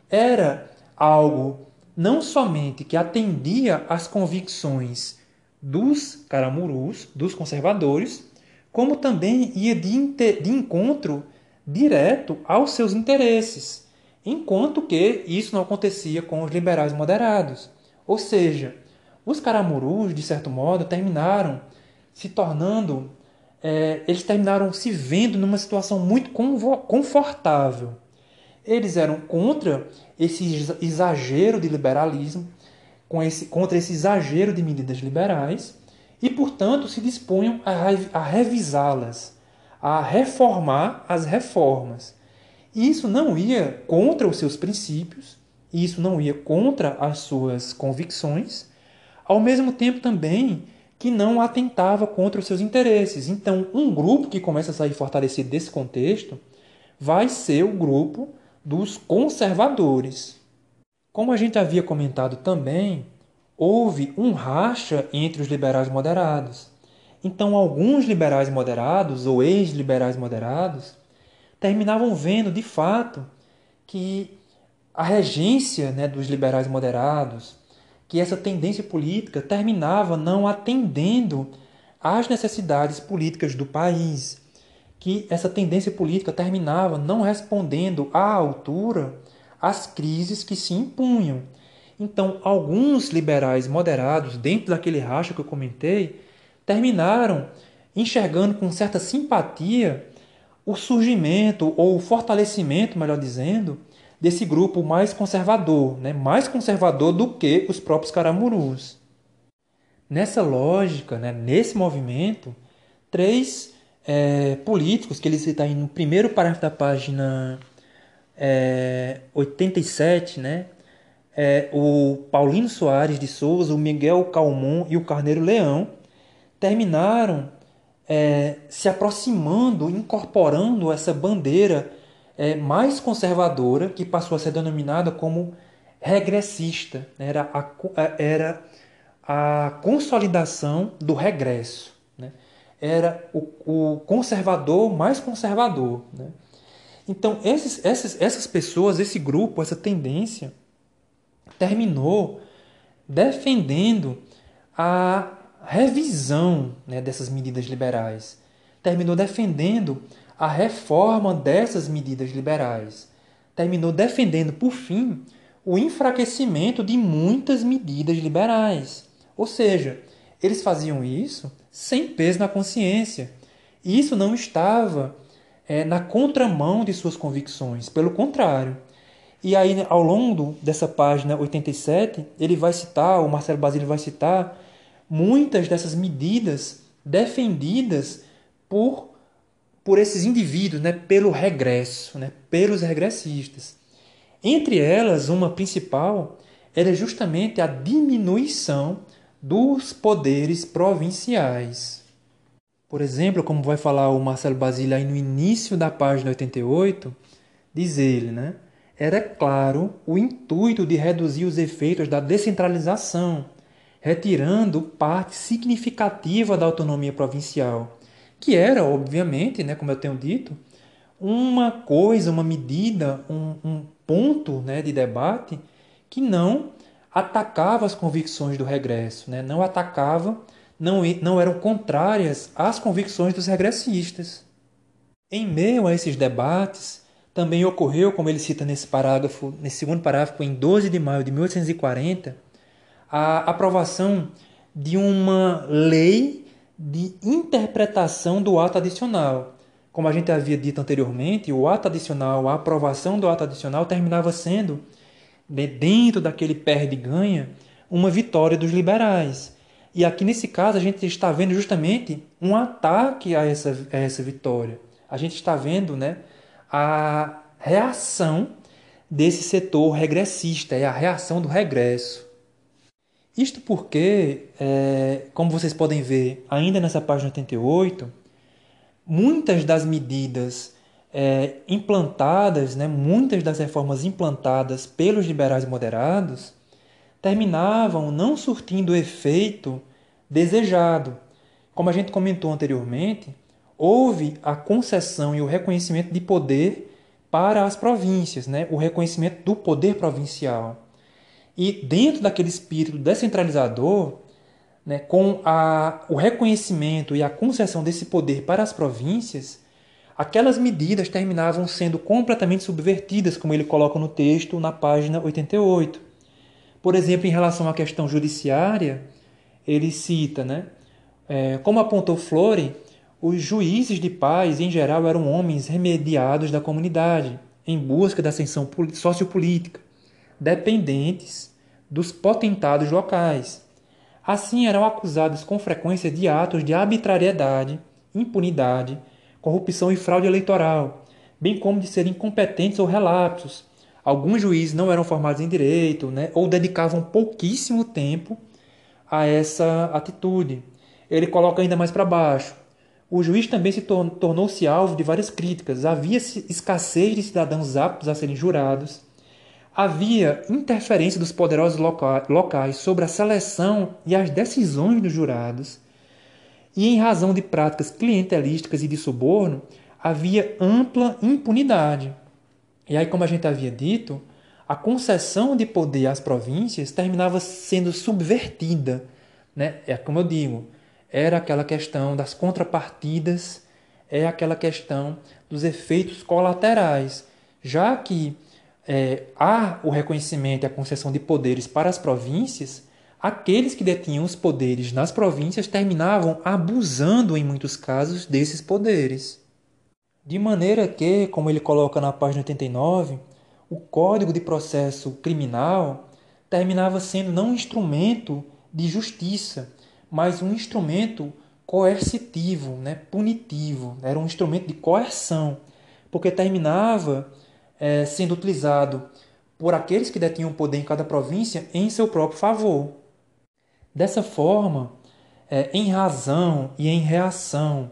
era algo não somente que atendia às convicções dos caramurus, dos conservadores, como também ia de, de encontro direto aos seus interesses, enquanto que isso não acontecia com os liberais moderados. Ou seja, os caramurus, de certo modo, terminaram se tornando, é, eles terminaram se vendo numa situação muito confortável. Eles eram contra esse exagero de liberalismo, esse, contra esse exagero de medidas liberais, e, portanto, se dispunham a, a revisá-las, a reformar as reformas. E isso não ia contra os seus princípios, isso não ia contra as suas convicções, ao mesmo tempo também que não atentava contra os seus interesses. Então, um grupo que começa a sair fortalecido desse contexto vai ser o grupo dos conservadores. Como a gente havia comentado também, houve um racha entre os liberais moderados. Então, alguns liberais moderados ou ex-liberais moderados terminavam vendo de fato que a regência né, dos liberais moderados, que essa tendência política terminava não atendendo às necessidades políticas do país, que essa tendência política terminava não respondendo à altura às crises que se impunham. Então, alguns liberais moderados, dentro daquele racha que eu comentei, terminaram enxergando com certa simpatia o surgimento ou o fortalecimento, melhor dizendo, desse grupo mais conservador, né? mais conservador do que os próprios caramurus. Nessa lógica, né? nesse movimento, três é, políticos que ele cita aí no primeiro parágrafo da página é, 87, né? É, o Paulino Soares de Souza, o Miguel Calmon e o Carneiro Leão terminaram é, se aproximando, incorporando essa bandeira é, mais conservadora, que passou a ser denominada como regressista. Era a, era a consolidação do regresso era o, o conservador mais conservador. Né? Então, esses, essas, essas pessoas, esse grupo, essa tendência, terminou defendendo a revisão né, dessas medidas liberais, terminou defendendo a reforma dessas medidas liberais, terminou defendendo, por fim, o enfraquecimento de muitas medidas liberais. Ou seja, eles faziam isso sem peso na consciência. E isso não estava é, na contramão de suas convicções, pelo contrário. E aí, ao longo dessa página 87, ele vai citar, o Marcelo Basílio vai citar, muitas dessas medidas defendidas por, por esses indivíduos, né, pelo regresso, né, pelos regressistas. Entre elas, uma principal era justamente a diminuição dos poderes provinciais. Por exemplo, como vai falar o Marcelo Basílio aí no início da página 88, diz ele, né? Era claro o intuito de reduzir os efeitos da descentralização, retirando parte significativa da autonomia provincial, que era, obviamente, né, como eu tenho dito, uma coisa, uma medida, um, um ponto né, de debate que não atacava as convicções do regresso, né? não atacava, não, não eram contrárias às convicções dos regressistas. Em meio a esses debates, também ocorreu, como ele cita nesse parágrafo, nesse segundo parágrafo, em 12 de maio de 1840, a aprovação de uma lei de interpretação do ato adicional. Como a gente havia dito anteriormente, o ato adicional, a aprovação do ato adicional terminava sendo dentro daquele perde-ganha, uma vitória dos liberais. E aqui nesse caso a gente está vendo justamente um ataque a essa, a essa vitória. A gente está vendo né, a reação desse setor regressista, é a reação do regresso. Isto porque, é, como vocês podem ver ainda nessa página 88, muitas das medidas é, implantadas, né, muitas das reformas implantadas pelos liberais moderados, terminavam não surtindo o efeito desejado. Como a gente comentou anteriormente, houve a concessão e o reconhecimento de poder para as províncias, né? o reconhecimento do poder provincial. E dentro daquele espírito descentralizador, né, com a, o reconhecimento e a concessão desse poder para as províncias, aquelas medidas terminavam sendo completamente subvertidas, como ele coloca no texto na página 88. Por exemplo, em relação à questão judiciária, ele cita, né, é, como apontou Flore, os juízes de paz, em geral, eram homens remediados da comunidade, em busca da ascensão sociopolítica, dependentes dos potentados locais. Assim, eram acusados com frequência de atos de arbitrariedade, impunidade, corrupção e fraude eleitoral, bem como de serem incompetentes ou relapsos. Alguns juízes não eram formados em direito né, ou dedicavam pouquíssimo tempo a essa atitude. Ele coloca ainda mais para baixo o juiz também se tornou-se alvo de várias críticas. Havia escassez de cidadãos aptos a serem jurados. Havia interferência dos poderosos locais sobre a seleção e as decisões dos jurados. E em razão de práticas clientelísticas e de suborno, havia ampla impunidade. E aí, como a gente havia dito, a concessão de poder às províncias terminava sendo subvertida. Né? É como eu digo, era aquela questão das contrapartidas, é aquela questão dos efeitos colaterais, já que é, há o reconhecimento e a concessão de poderes para as províncias, aqueles que detinham os poderes nas províncias terminavam abusando, em muitos casos, desses poderes. De maneira que, como ele coloca na página 89, o Código de Processo Criminal terminava sendo não um instrumento de justiça, mas um instrumento coercitivo, né, punitivo, era um instrumento de coerção, porque terminava é, sendo utilizado por aqueles que detinham poder em cada província em seu próprio favor. Dessa forma, é, em razão e em reação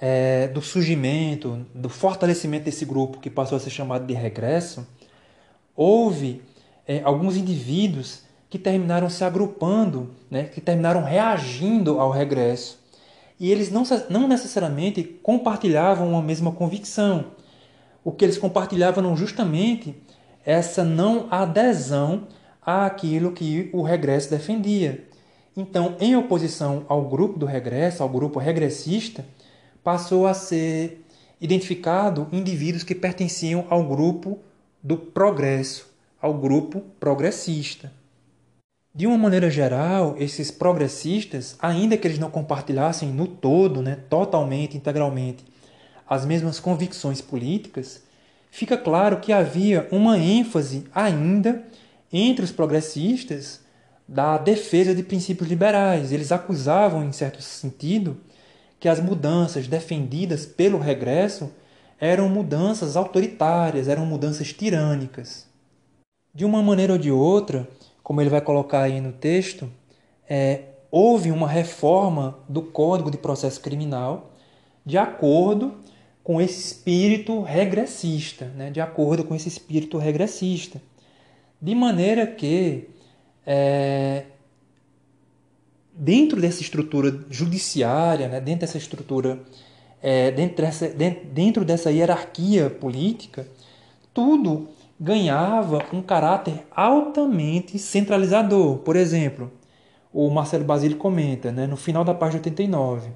é, do surgimento, do fortalecimento desse grupo que passou a ser chamado de regresso, houve é, alguns indivíduos que terminaram se agrupando, né, que terminaram reagindo ao regresso. E eles não, não necessariamente compartilhavam uma mesma convicção. O que eles compartilhavam não justamente essa não adesão àquilo que o regresso defendia. Então, em oposição ao grupo do regresso, ao grupo regressista, passou a ser identificado indivíduos que pertenciam ao grupo do progresso, ao grupo progressista. De uma maneira geral, esses progressistas, ainda que eles não compartilhassem no todo, né, totalmente, integralmente, as mesmas convicções políticas, fica claro que havia uma ênfase ainda entre os progressistas da defesa de princípios liberais. Eles acusavam, em certo sentido, que as mudanças defendidas pelo regresso eram mudanças autoritárias, eram mudanças tirânicas. De uma maneira ou de outra, como ele vai colocar aí no texto, é, houve uma reforma do Código de Processo Criminal de acordo com esse espírito regressista, né? de acordo com esse espírito regressista. De maneira que, é, dentro dessa estrutura judiciária, né? dentro dessa estrutura, é, dentro, dessa, dentro dessa hierarquia política, tudo ganhava um caráter altamente centralizador. Por exemplo, o Marcelo Basile comenta, né, no final da página 89,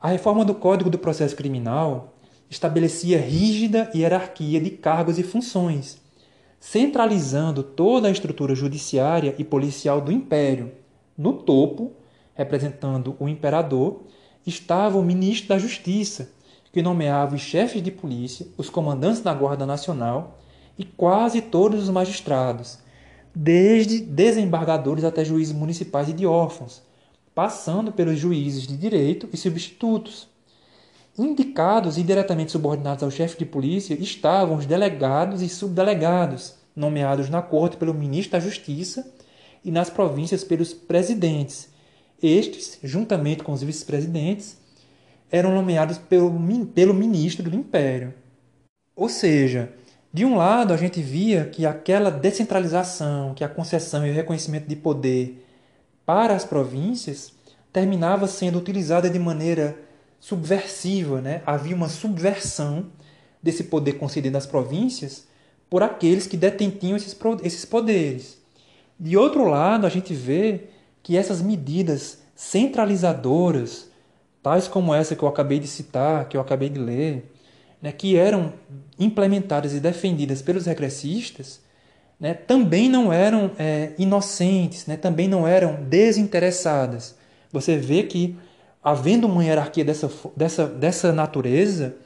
a reforma do Código do Processo Criminal estabelecia rígida hierarquia de cargos e funções, centralizando toda a estrutura judiciária e policial do império. No topo, representando o imperador, estava o ministro da Justiça, que nomeava os chefes de polícia, os comandantes da Guarda Nacional e quase todos os magistrados, desde desembargadores até juízes municipais e de órfãos, passando pelos juízes de direito e substitutos. Indicados e diretamente subordinados ao chefe de polícia estavam os delegados e subdelegados, nomeados na corte pelo ministro da Justiça e nas províncias pelos presidentes. Estes, juntamente com os vice-presidentes, eram nomeados pelo, pelo ministro do império. Ou seja, de um lado a gente via que aquela descentralização, que a concessão e o reconhecimento de poder para as províncias terminava sendo utilizada de maneira subversiva, né? Havia uma subversão desse poder concedido às províncias por aqueles que detentinham esses, esses poderes. De outro lado, a gente vê que essas medidas centralizadoras, tais como essa que eu acabei de citar, que eu acabei de ler, né, que eram implementadas e defendidas pelos regressistas, né, também não eram é, inocentes, né, também não eram desinteressadas. Você vê que, havendo uma hierarquia dessa, dessa, dessa natureza,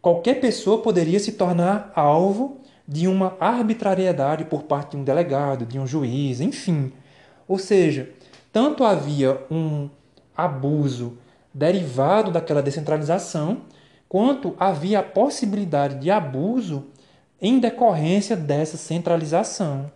qualquer pessoa poderia se tornar alvo de uma arbitrariedade por parte de um delegado, de um juiz, enfim. Ou seja, tanto havia um abuso derivado daquela descentralização, quanto havia a possibilidade de abuso em decorrência dessa centralização.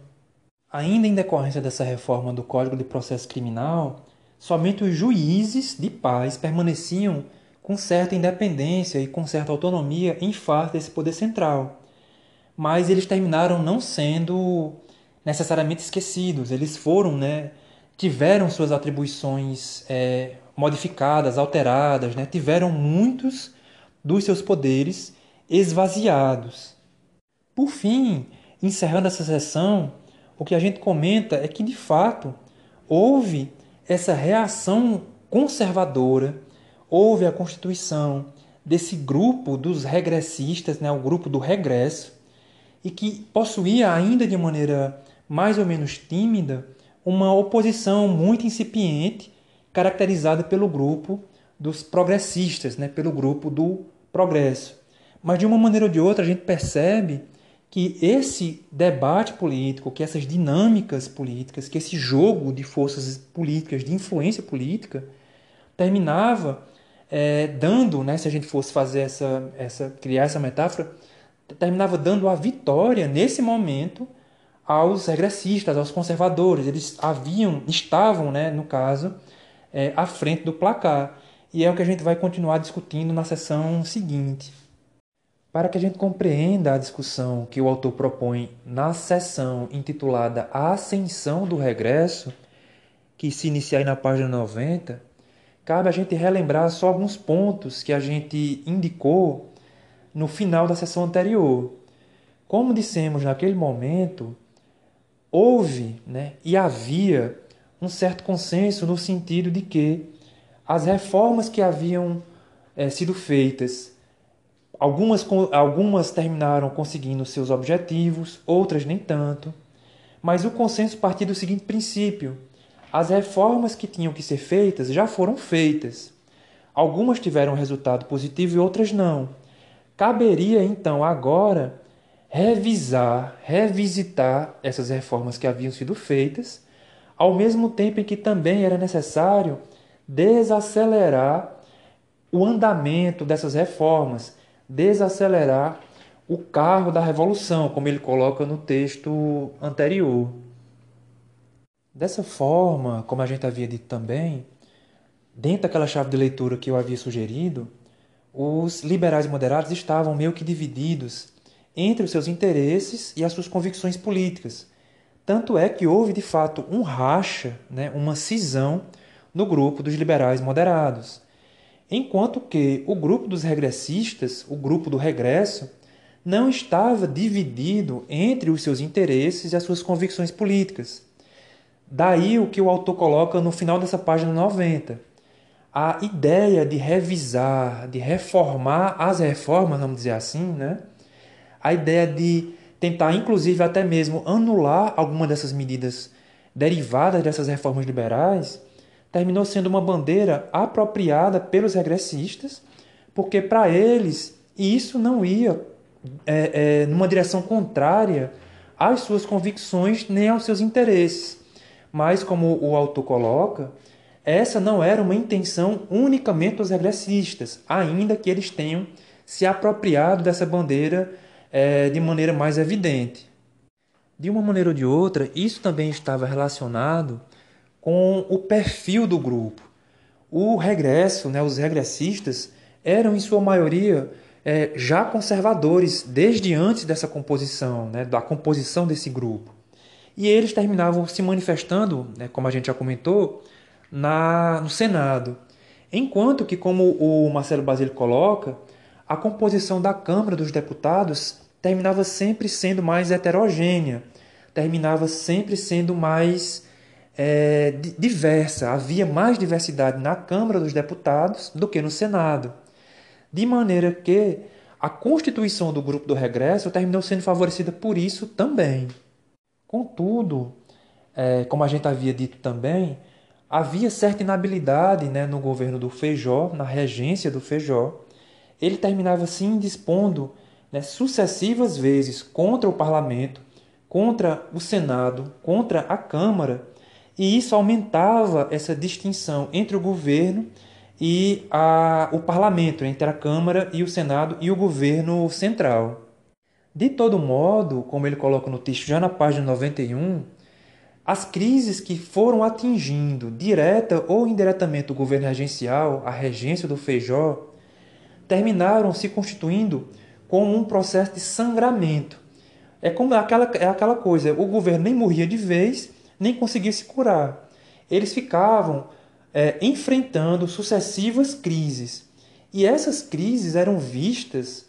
Ainda em decorrência dessa reforma do Código de Processo Criminal, somente os juízes de paz permaneciam com certa independência e com certa autonomia em face desse poder central. Mas eles terminaram não sendo necessariamente esquecidos. Eles foram, né, tiveram suas atribuições é, modificadas, alteradas, né, tiveram muitos dos seus poderes esvaziados. Por fim, encerrando essa sessão, o que a gente comenta é que, de fato, houve essa reação conservadora, houve a constituição desse grupo dos regressistas, né, o grupo do regresso, e que possuía ainda de maneira mais ou menos tímida uma oposição muito incipiente, caracterizada pelo grupo dos progressistas, né, pelo grupo do progresso. Mas de uma maneira ou de outra a gente percebe que esse debate político, que essas dinâmicas políticas, que esse jogo de forças políticas, de influência política, terminava é, dando, né, se a gente fosse fazer essa, essa, criar essa metáfora, terminava dando a vitória nesse momento aos regressistas, aos conservadores. Eles haviam, estavam, né, no caso, é, à frente do placar. E é o que a gente vai continuar discutindo na sessão seguinte. Para que a gente compreenda a discussão que o autor propõe na sessão intitulada A Ascensão do Regresso, que se inicia aí na página 90, cabe a gente relembrar só alguns pontos que a gente indicou no final da sessão anterior. Como dissemos naquele momento, houve né, e havia um certo consenso no sentido de que as reformas que haviam é, sido feitas, algumas, algumas terminaram conseguindo seus objetivos, outras nem tanto. Mas o consenso partia do seguinte princípio: as reformas que tinham que ser feitas já foram feitas. Algumas tiveram resultado positivo e outras não. Caberia então agora revisar, revisitar essas reformas que haviam sido feitas, ao mesmo tempo em que também era necessário desacelerar o andamento dessas reformas, desacelerar o carro da revolução, como ele coloca no texto anterior. Dessa forma, como a gente havia dito também, dentro daquela chave de leitura que eu havia sugerido, os liberais moderados estavam meio que divididos entre os seus interesses e as suas convicções políticas. Tanto é que houve de fato um racha, né, uma cisão no grupo dos liberais moderados, enquanto que o grupo dos regressistas, o grupo do regresso, não estava dividido entre os seus interesses e as suas convicções políticas. Daí o que o autor coloca no final dessa página 90. A ideia de revisar, de reformar as reformas, vamos dizer assim, né? a ideia de tentar, inclusive, até mesmo anular alguma dessas medidas derivadas dessas reformas liberais, terminou sendo uma bandeira apropriada pelos regressistas, porque para eles isso não ia é, é, numa direção contrária às suas convicções nem aos seus interesses. Mas, como o autor coloca, essa não era uma intenção unicamente dos regressistas, ainda que eles tenham se apropriado dessa bandeira é, de maneira mais evidente. De uma maneira ou de outra, isso também estava relacionado com o perfil do grupo. O regresso, né, os regressistas, eram, em sua maioria, é, já conservadores desde antes dessa composição, né, da composição desse grupo. E eles terminavam se manifestando, né, como a gente já comentou, na, no Senado. Enquanto que, como o Marcelo Basílio coloca, a composição da Câmara dos Deputados terminava sempre sendo mais heterogênea, terminava sempre sendo mais é, diversa. Havia mais diversidade na Câmara dos Deputados do que no Senado. De maneira que a constituição do grupo do regresso terminou sendo favorecida por isso também. Contudo, é, como a gente havia dito também, havia certa inabilidade né, no governo do Feijó, na regência do Feijó. Ele terminava se indispondo né, sucessivas vezes contra o parlamento, contra o Senado, contra a Câmara, e isso aumentava essa distinção entre o governo e a, o parlamento, entre a Câmara e o Senado e o governo central. De todo modo, como ele coloca no texto já na página 91, as crises que foram atingindo direta ou indiretamente o governo regencial, a regência do Feijó, terminaram se constituindo como um processo de sangramento. É como aquela, é aquela coisa, o governo nem morria de vez, nem conseguia se curar. Eles ficavam é, enfrentando sucessivas crises. E essas crises eram vistas,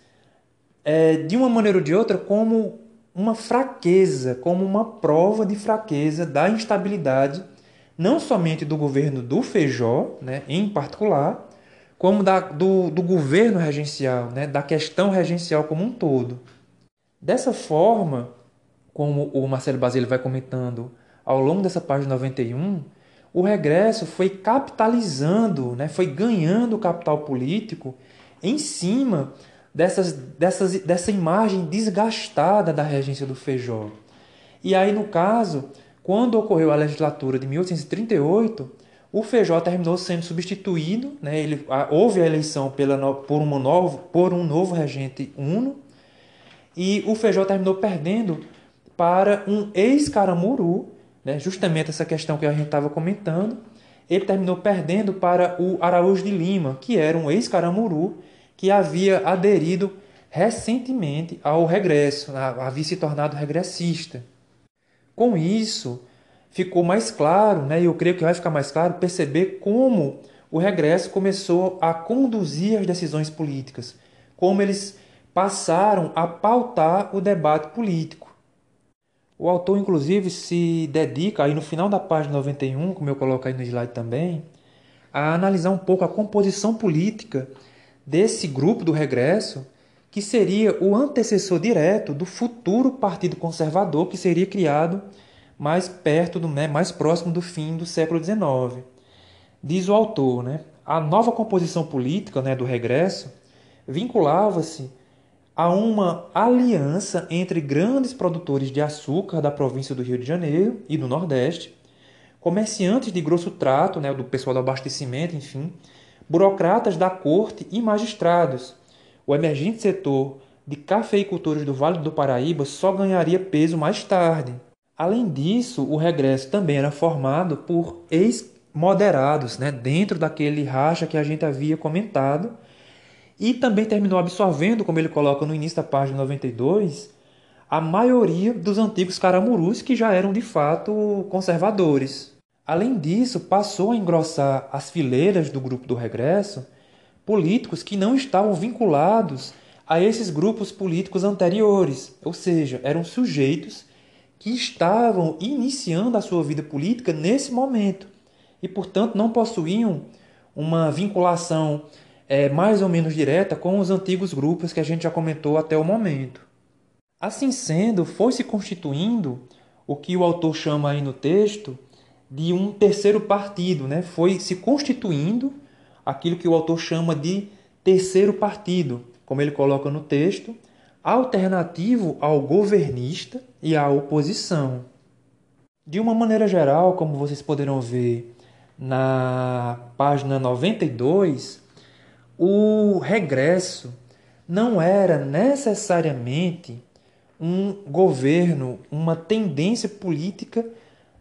é, de uma maneira ou de outra, como uma fraqueza, como uma prova de fraqueza da instabilidade, não somente do governo do Feijó, né, em particular, como da, do, do governo regencial, né, da questão regencial como um todo. Dessa forma, como o Marcelo Basile vai comentando ao longo dessa página 91, o regresso foi capitalizando, né, foi ganhando capital político em cima dessas, dessas, dessa imagem desgastada da regência do Feijó. E aí, no caso, quando ocorreu a legislatura de 1838, o Feijó terminou sendo substituído, né? Ele, houve a eleição pela, por, uma novo, por um novo regente uno, e o Feijó terminou perdendo para um ex-caramuru, né? justamente essa questão que a gente estava comentando, ele terminou perdendo para o Araújo de Lima, que era um ex-caramuru que havia aderido recentemente ao regresso, havia se tornado regressista. Com isso, ficou mais claro, né, e eu creio que vai ficar mais claro, perceber como o regresso começou a conduzir as decisões políticas, como eles passaram a pautar o debate político. O autor, inclusive, se dedica, aí no final da página 91, como eu coloco aí no slide também, a analisar um pouco a composição política desse grupo do regresso, que seria o antecessor direto do futuro Partido Conservador que seria criado mais perto do, né, mais próximo do fim do século XIX. Diz o autor, né, a nova composição política né, do regresso vinculava-se a uma aliança entre grandes produtores de açúcar da província do Rio de Janeiro e do Nordeste, comerciantes de grosso trato, né, do pessoal do abastecimento, enfim, burocratas da corte e magistrados. O emergente setor de cafeicultores do Vale do Paraíba só ganharia peso mais tarde. Além disso, o regresso também era formado por ex-moderados, né, dentro daquele racha que a gente havia comentado, e também terminou absorvendo, como ele coloca no início da página 92, a maioria dos antigos caramurus que já eram de fato conservadores. Além disso, passou a engrossar as fileiras do grupo do regresso políticos que não estavam vinculados a esses grupos políticos anteriores, ou seja, eram sujeitos que estavam iniciando a sua vida política nesse momento e, portanto, não possuíam uma vinculação é, mais ou menos direta com os antigos grupos que a gente já comentou até o momento. Assim sendo, foi se constituindo o que o autor chama aí no texto de um terceiro partido, né? foi se constituindo aquilo que o autor chama de terceiro partido, como ele coloca no texto, alternativo ao governista e à oposição. De uma maneira geral, como vocês poderão ver na página 92, o regresso não era necessariamente um governo, uma tendência política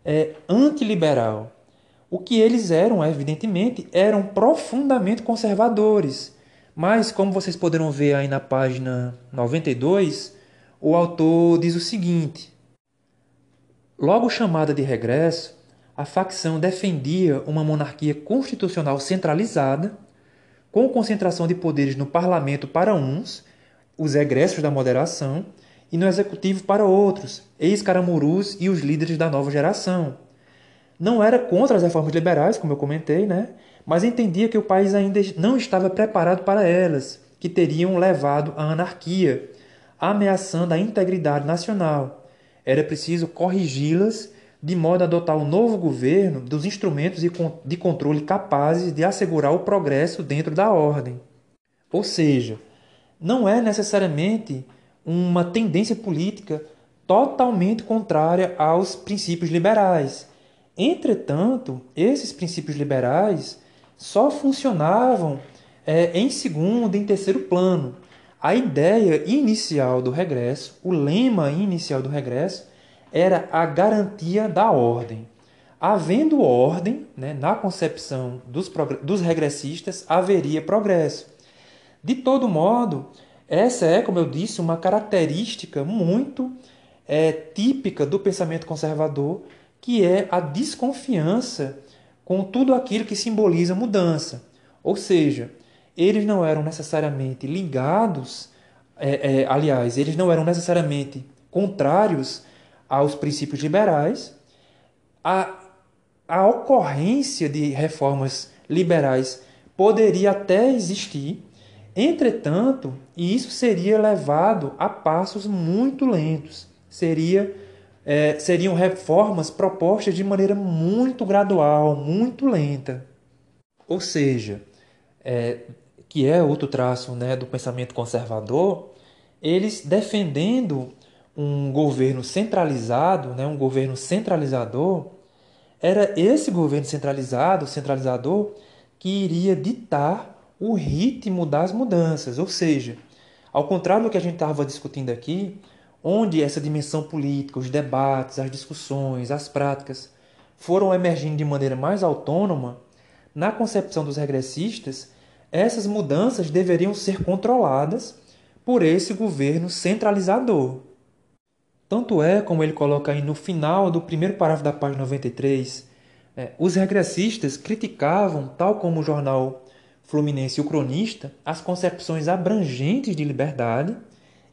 é, antiliberal. O que eles eram, evidentemente, eram profundamente conservadores Mas, como vocês poderão ver aí na página 92, o autor diz o seguinte: Logo chamada de regresso, a facção defendia uma monarquia constitucional centralizada, com concentração de poderes no parlamento para uns, os egressos da moderação, e no executivo para outros, ex-caramurus e os líderes da nova geração. Não era contra as reformas liberais, como eu comentei, né? mas entendia que o país ainda não estava preparado para elas, que teriam levado à anarquia, ameaçando a integridade nacional. Era preciso corrigi-las de modo a adotar o novo governo dos instrumentos de controle capazes de assegurar o progresso dentro da ordem. Ou seja, não é necessariamente uma tendência política totalmente contrária aos princípios liberais. Entretanto, esses princípios liberais só funcionavam é, em segundo e em terceiro plano. A ideia inicial do regresso, o lema inicial do regresso, era a garantia da ordem. Havendo ordem, né, na concepção dos, dos regressistas, haveria progresso. De todo modo, essa é, como eu disse, uma característica muito é, típica do pensamento conservador, que é a desconfiança com tudo aquilo que simboliza mudança. Ou seja, eles não eram necessariamente ligados, é, é, aliás, eles não eram necessariamente contrários aos princípios liberais. A, a ocorrência de reformas liberais poderia até existir, entretanto, isso seria levado a passos muito lentos. Seria é, seriam reformas propostas de maneira muito gradual, muito lenta. Ou seja, é, que é outro traço né, do pensamento conservador, eles defendendo um governo centralizado, né, um governo centralizador, era esse governo centralizado, centralizador, que iria ditar o ritmo das mudanças. Ou seja, ao contrário do que a gente estava discutindo aqui, onde essa dimensão política, os debates, as discussões, as práticas foram emergindo de maneira mais autônoma, na concepção dos regressistas, essas mudanças deveriam ser controladas por esse governo centralizador. Tanto é, como ele coloca aí no final do primeiro parágrafo da página 93, é, os regressistas criticavam, tal como o jornal Fluminense e o Cronista, as concepções abrangentes de liberdade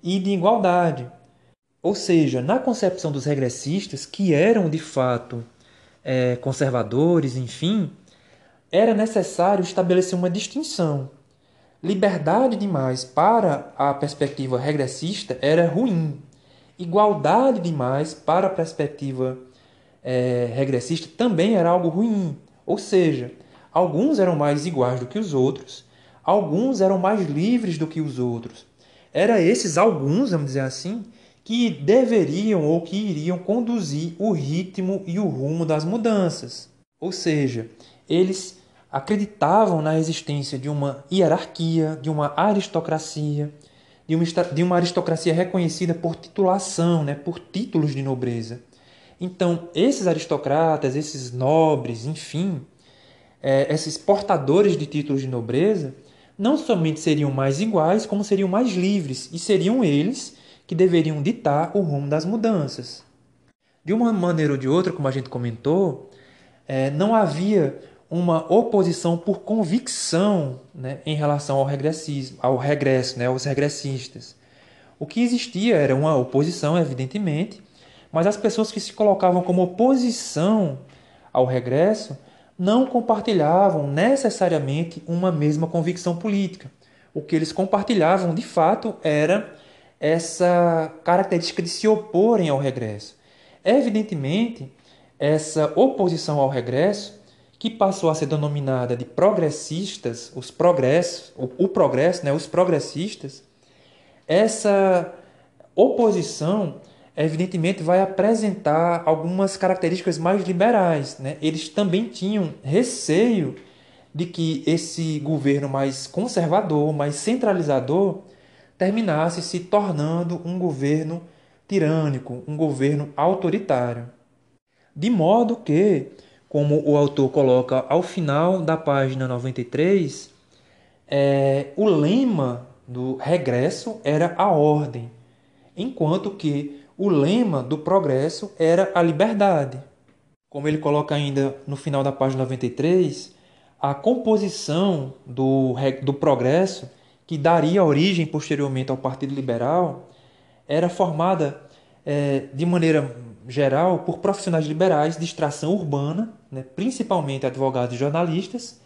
e de igualdade, ou seja, na concepção dos regressistas, que eram de fato é, conservadores, enfim, era necessário estabelecer uma distinção. Liberdade demais para a perspectiva regressista era ruim. Igualdade demais para a perspectiva é, regressista também era algo ruim. Ou seja, alguns eram mais iguais do que os outros, alguns eram mais livres do que os outros. Era esses alguns, vamos dizer assim, que deveriam ou que iriam conduzir o ritmo e o rumo das mudanças. Ou seja, eles acreditavam na existência de uma hierarquia, de uma aristocracia, de uma, de uma aristocracia reconhecida por titulação, né, por títulos de nobreza. Então, esses aristocratas, esses nobres, enfim, é, esses portadores de títulos de nobreza, não somente seriam mais iguais, como seriam mais livres, e seriam eles que deveriam ditar o rumo das mudanças. De uma maneira ou de outra, como a gente comentou, é, não havia uma oposição por convicção né, em relação ao regressismo, ao regresso, né, aos regressistas. O que existia era uma oposição, evidentemente, mas as pessoas que se colocavam como oposição ao regresso não compartilhavam necessariamente uma mesma convicção política. O que eles compartilhavam, de fato, era essa característica de se oporem ao regresso. Evidentemente, essa oposição ao regresso, que passou a ser denominada de progressistas, os progressos, o, o progresso, né, os progressistas, essa oposição, evidentemente, vai apresentar algumas características mais liberais. Né? Eles também tinham receio de que esse governo mais conservador, mais centralizador, terminasse se tornando um governo tirânico, um governo autoritário. De modo que, como o autor coloca ao final da página 93, é, o lema do regresso era a ordem, enquanto que o lema do progresso era a liberdade. Como ele coloca ainda no final da página 93, a composição do, do progresso, que daria origem posteriormente ao Partido Liberal, era formada é, de maneira geral por profissionais liberais de extração urbana, né, principalmente advogados e jornalistas,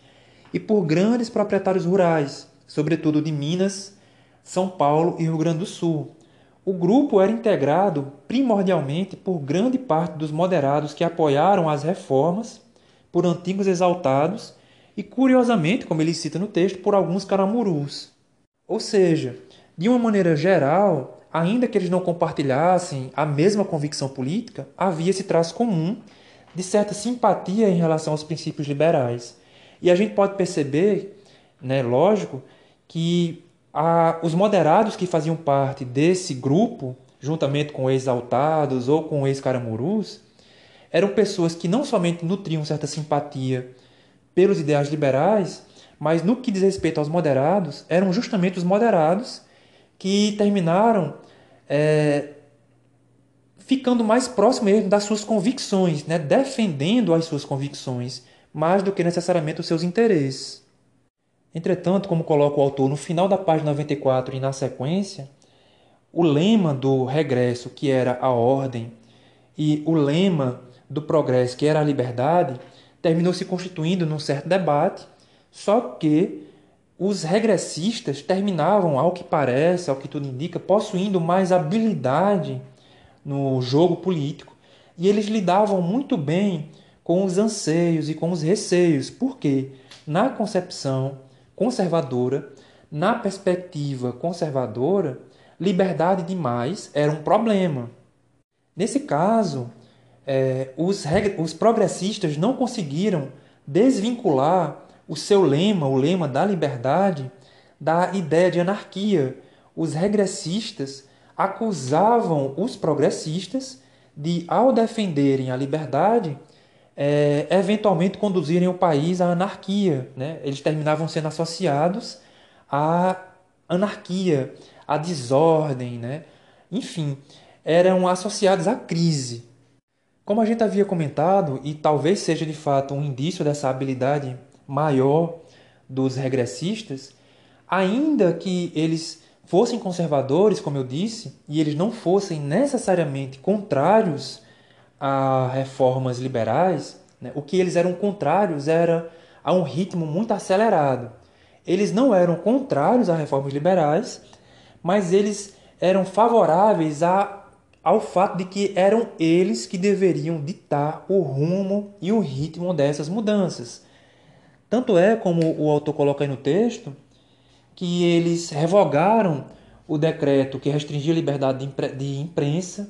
e por grandes proprietários rurais, sobretudo de Minas, São Paulo e Rio Grande do Sul. O grupo era integrado primordialmente por grande parte dos moderados que apoiaram as reformas, por antigos exaltados e, curiosamente, como ele cita no texto, por alguns caramurus. Ou seja, de uma maneira geral, ainda que eles não compartilhassem a mesma convicção política, havia esse traço comum de certa simpatia em relação aos princípios liberais. E a gente pode perceber, né, lógico, que a, os moderados que faziam parte desse grupo, juntamente com ex-altados ou com ex-caramurus, eram pessoas que não somente nutriam certa simpatia pelos ideais liberais, mas no que diz respeito aos moderados, eram justamente os moderados que terminaram é, ficando mais próximo mesmo das suas convicções, né? defendendo as suas convicções, mais do que necessariamente os seus interesses. Entretanto, como coloca o autor no final da página 94 e na sequência, o lema do regresso, que era a ordem, e o lema do progresso, que era a liberdade, terminou se constituindo num certo debate, só que os regressistas terminavam, ao que parece, ao que tudo indica, possuindo mais habilidade no jogo político e eles lidavam muito bem com os anseios e com os receios, porque na concepção conservadora, na perspectiva conservadora, liberdade demais era um problema. Nesse caso, é, os, os progressistas não conseguiram desvincular o seu lema, o lema da liberdade, da ideia de anarquia. Os regressistas acusavam os progressistas de, ao defenderem a liberdade, é, eventualmente conduzirem o país à anarquia. Né? Eles terminavam sendo associados à anarquia, à desordem, né? enfim, eram associados à crise. Como a gente havia comentado, e talvez seja de fato um indício dessa habilidade maior dos regressistas, ainda que eles fossem conservadores, como eu disse, e eles não fossem necessariamente contrários a reformas liberais, né? o que eles eram contrários era a um ritmo muito acelerado. Eles não eram contrários a reformas liberais, mas eles eram favoráveis a, ao fato de que eram eles que deveriam ditar o rumo e o ritmo dessas mudanças. Tanto é, como o autor coloca aí no texto, que eles revogaram o decreto que restringia a liberdade de imprensa,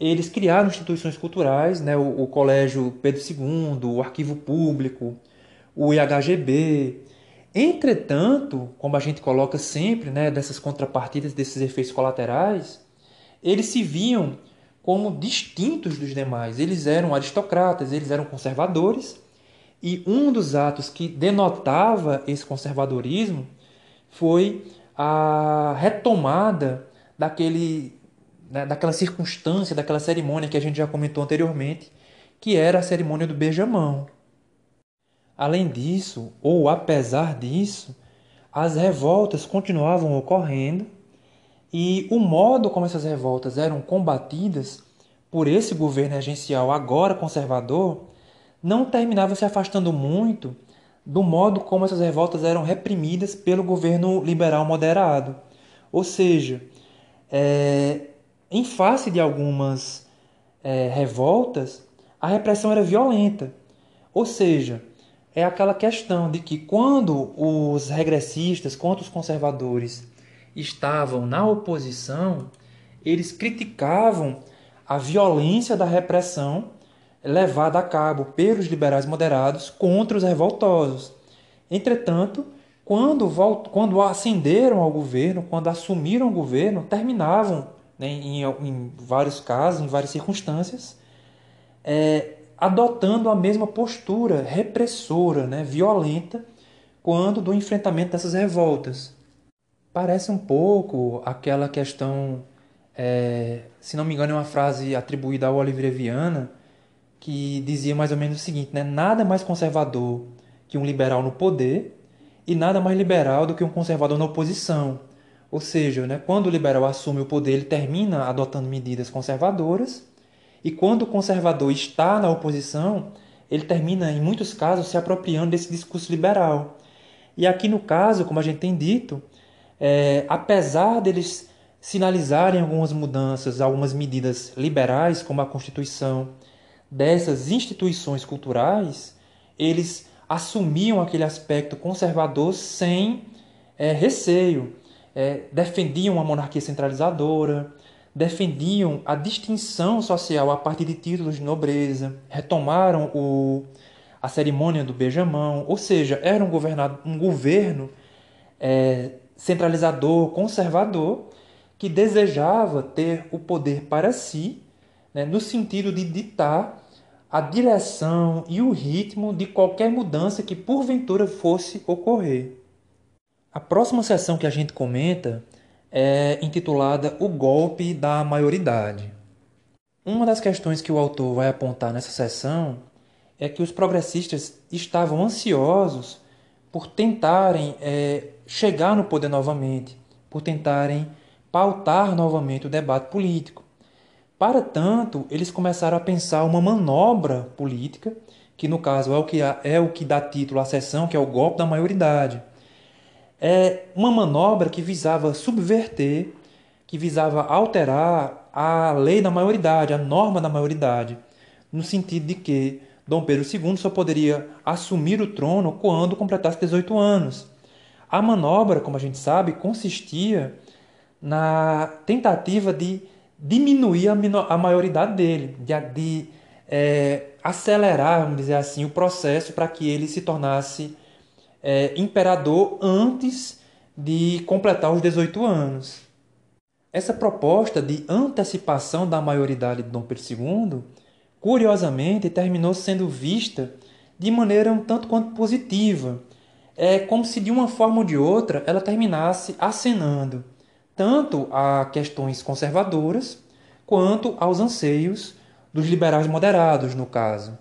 eles criaram instituições culturais, né, o, o Colégio Pedro II, o Arquivo Público, o IHGB. Entretanto, como a gente coloca sempre, né, dessas contrapartidas, desses efeitos colaterais, eles se viam como distintos dos demais. Eles eram aristocratas, eles eram conservadores, e um dos atos que denotava esse conservadorismo foi a retomada daquele, né, daquela circunstância, daquela cerimônia que a gente já comentou anteriormente, que era a cerimônia do beijamão. Além disso, ou apesar disso, as revoltas continuavam ocorrendo e o modo como essas revoltas eram combatidas por esse governo regencial agora conservador não terminava se afastando muito do modo como essas revoltas eram reprimidas pelo governo liberal moderado. Ou seja, é, em face de algumas é, revoltas, a repressão era violenta. Ou seja, é aquela questão de que quando os regressistas, quando os conservadores estavam na oposição, eles criticavam a violência da repressão levada a cabo pelos liberais moderados contra os revoltosos. Entretanto, quando, quando ascenderam ao governo, quando assumiram o governo, terminavam, né, em, em, vários casos, em várias circunstâncias, é, adotando a mesma postura repressora, né, violenta, quanto do enfrentamento dessas revoltas. Parece um pouco aquela questão, é, se não me engano, é uma frase atribuída ao Oliveira Viana, que dizia mais ou menos o seguinte: né? nada mais conservador que um liberal no poder e nada mais liberal do que um conservador na oposição. Ou seja, né, quando o liberal assume o poder, ele termina adotando medidas conservadoras, e quando o conservador está na oposição, ele termina, em muitos casos, se apropriando desse discurso liberal. E aqui no caso, como a gente tem dito, é, apesar deles sinalizarem algumas mudanças, algumas medidas liberais, como a constituição dessas instituições culturais, eles assumiam aquele aspecto conservador sem é, receio, é, defendiam a monarquia centralizadora, defendiam a distinção social a partir de títulos de nobreza, retomaram o, a cerimônia do beijamão, ou seja, era um, governado, um governo é, centralizador, conservador, que desejava ter o poder para si, né, no sentido de ditar a direção e o ritmo de qualquer mudança que porventura fosse ocorrer. A próxima sessão que a gente comenta é intitulada O Golpe da Maioridade. Uma das questões que o autor vai apontar nessa sessão é que os progressistas estavam ansiosos por tentarem é, chegar no poder novamente, por tentarem pautar novamente o debate político. Para tanto, eles começaram a pensar uma manobra política, que no caso é o que, é o que dá título à sessão, que é o golpe da maioridade. É uma manobra que visava subverter, que visava alterar a lei da maioridade, a norma da maioridade, no sentido de que Dom Pedro II só poderia assumir o trono quando completasse 18 anos. A manobra, como a gente sabe, consistia na tentativa de diminuir a, a maioridade dele, de, de é, acelerar, vamos dizer assim, o processo para que ele se tornasse é, imperador antes de completar os 18 anos. Essa proposta de antecipação da maioridade de Dom Pedro II, curiosamente, terminou sendo vista de maneira um tanto quanto positiva é como se de uma forma ou de outra ela terminasse acenando tanto a questões conservadoras quanto aos anseios dos liberais moderados, no caso.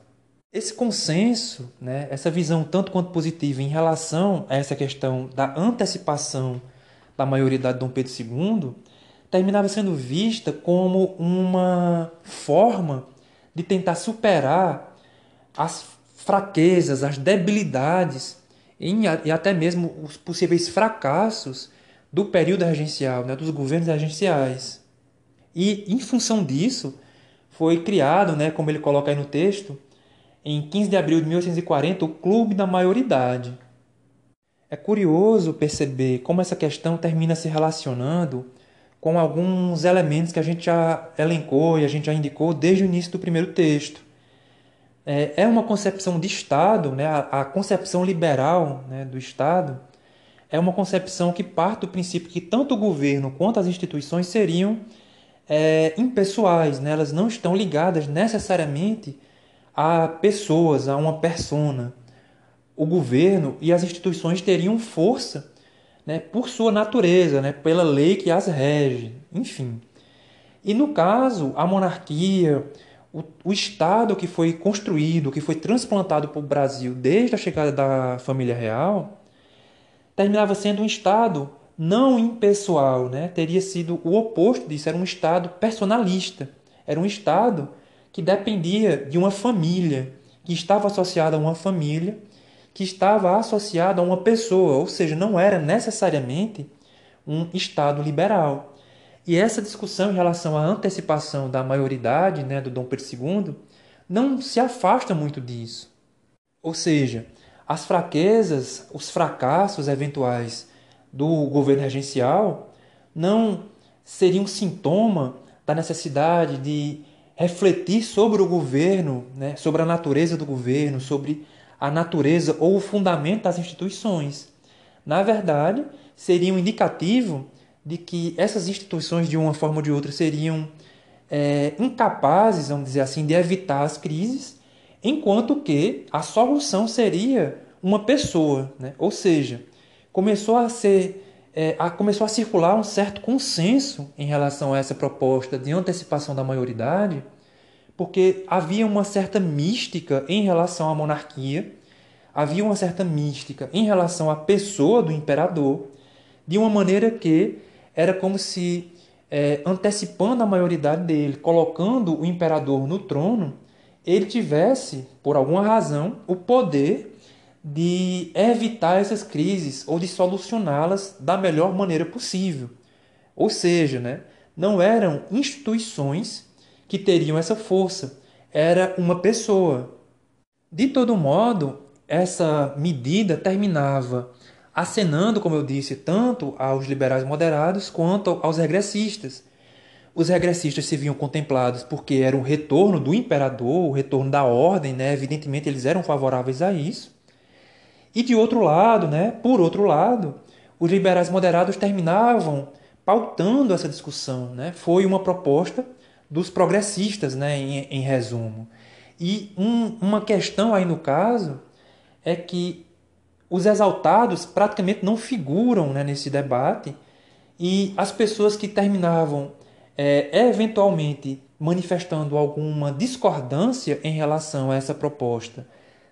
Esse consenso, né, essa visão tanto quanto positiva em relação a essa questão da antecipação da maioridade de Dom Pedro II, terminava sendo vista como uma forma de tentar superar as fraquezas, as debilidades e até mesmo os possíveis fracassos do período regencial, né, dos governos regenciais. E, em função disso, foi criado, né, como ele coloca aí no texto, em 15 de abril de 1840, o Clube da Maioridade. É curioso perceber como essa questão termina se relacionando com alguns elementos que a gente já elencou e a gente já indicou desde o início do primeiro texto é, é uma concepção de Estado, né? a, concepção liberal né, do Estado é uma concepção que parte do princípio que tanto o governo quanto as instituições seriam é, impessoais, né? elas não estão ligadas necessariamente a pessoas, a uma persona. O governo e as instituições teriam força né, por sua natureza, né, pela lei que as rege, enfim. E no caso, a monarquia, o, o Estado que foi construído, que foi transplantado para o Brasil desde a chegada da família real, terminava sendo um Estado não impessoal, né? teria sido o oposto disso, era um Estado personalista, era um Estado que dependia de uma família, que estava associada a uma família, que estava associada a uma pessoa, ou seja, não era necessariamente um Estado liberal. E essa discussão em relação à antecipação da maioridade né, do Dom Pedro II não se afasta muito disso. Ou seja, as fraquezas, os fracassos eventuais do governo regencial não seriam sintoma da necessidade de refletir sobre o governo, né, sobre a natureza do governo, sobre a natureza ou o fundamento das instituições. Na verdade, seria um indicativo de que essas instituições, de uma forma ou de outra, seriam é, incapazes, vamos dizer assim, de evitar as crises, enquanto que a solução seria uma pessoa, né? ou seja, começou a ser é, a, começou a circular um certo consenso em relação a essa proposta de antecipação da maioridade, porque havia uma certa mística em relação à monarquia, havia uma certa mística em relação à pessoa do imperador, de uma maneira que era como se é, antecipando a maioridade dele, colocando o imperador no trono, ele tivesse, por alguma razão, o poder de evitar essas crises ou de solucioná-las da melhor maneira possível. Ou seja, né, não eram instituições que teriam essa força, era uma pessoa. De todo modo, essa medida terminava acenando, como eu disse, tanto aos liberais moderados quanto aos regressistas. Os regressistas se viam contemplados porque era o retorno do imperador, o retorno da ordem, né? evidentemente eles eram favoráveis a isso. E de outro lado, né? por outro lado, os liberais moderados terminavam pautando essa discussão. Né? Foi uma proposta dos progressistas, né? em, em resumo. E um, uma questão aí no caso é que os exaltados praticamente não figuram né, nesse debate e as pessoas que terminavam é, eventualmente manifestando alguma discordância em relação a essa proposta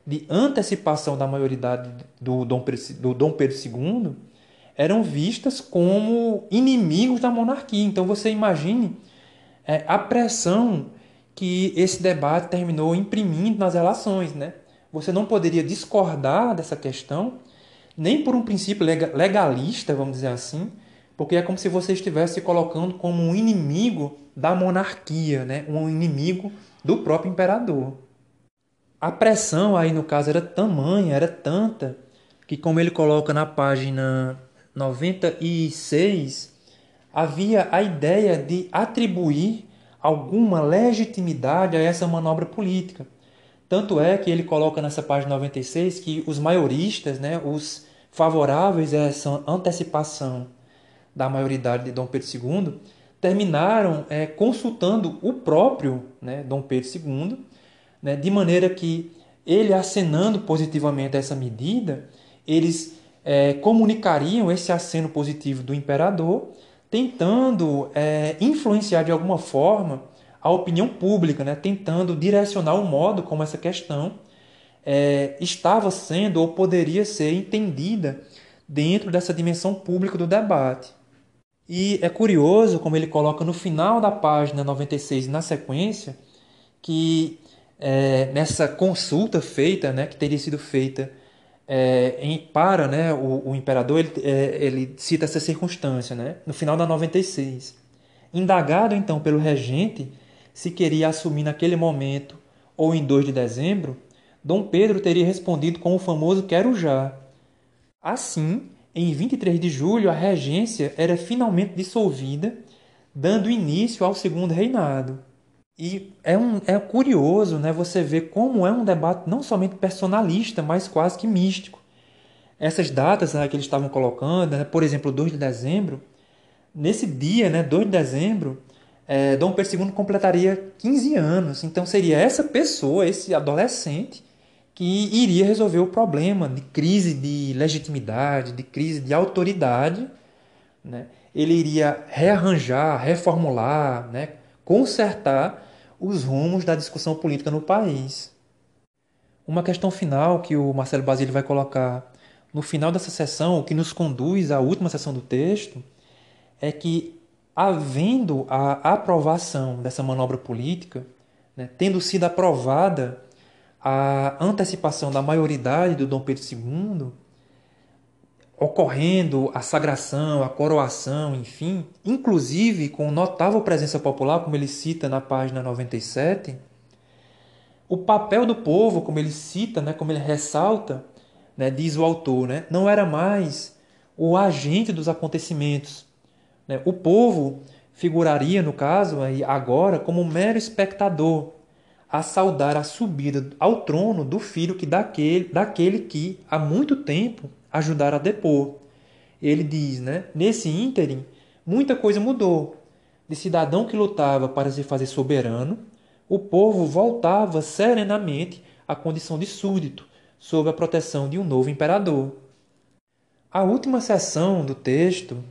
de antecipação da maioridade do Dom Pedro, do Dom Pedro II eram vistas como inimigos da monarquia. Então você imagine é, a pressão que esse debate terminou imprimindo nas relações, né? Você não poderia discordar dessa questão, nem por um princípio legalista, vamos dizer assim, porque é como se você estivesse se colocando como um inimigo da monarquia, né? um inimigo do próprio imperador. A pressão aí no caso era tamanha, era tanta, que como ele coloca na página 96, havia a ideia de atribuir alguma legitimidade a essa manobra política. Tanto é que ele coloca nessa página 96 que os maioristas, né, os favoráveis a essa antecipação da maioridade de Dom Pedro II, terminaram é, consultando o próprio né, Dom Pedro II, né, de maneira que ele acenando positivamente essa medida, eles é, comunicariam esse aceno positivo do imperador, tentando é, influenciar de alguma forma a opinião pública, né, tentando direcionar o modo como essa questão é, estava sendo ou poderia ser entendida dentro dessa dimensão pública do debate. E é curioso, como ele coloca no final da página 96 na sequência, que é, nessa consulta feita, né, que teria sido feita é, em, para né, o, o imperador, ele, é, ele, cita essa circunstância, né, no final da 96. Indagado então pelo regente se queria assumir naquele momento ou em 2 de dezembro, Dom Pedro teria respondido com o famoso quero já. Assim, em 23 de julho, a regência era finalmente dissolvida, dando início ao segundo reinado. E é, um, é curioso né, você ver como é um debate não somente personalista, mas quase que místico. Essas datas né, que eles estavam colocando, né, por exemplo, 2 de dezembro, nesse dia, né, 2 de dezembro, é, Dom Pedro II completaria 15 anos. Então seria essa pessoa, esse adolescente, que iria resolver o problema de crise de legitimidade, de crise de autoridade. Né? Ele iria rearranjar, reformular, né? consertar os rumos da discussão política no país. Uma questão final que o Marcelo Basílio vai colocar no final dessa sessão, o que nos conduz à última sessão do texto, é que havendo a aprovação dessa manobra política, né, tendo sido aprovada a antecipação da maioridade do Dom Pedro II, ocorrendo a sagração, a coroação, enfim, inclusive com notável presença popular, como ele cita na página 97, o papel do povo, como ele cita, né, como ele ressalta, né, diz o autor, né, não era mais o agente dos acontecimentos, né? O povo figuraria, no caso, agora como um mero espectador, a saudar a subida ao trono do filho que daquele, daquele que há muito tempo ajudara a depor. Ele diz, né? Nesse ínterim, muita coisa mudou. De cidadão que lutava para se fazer soberano, o povo voltava serenamente à condição de súdito, sob a proteção de um novo imperador. A última seção do texto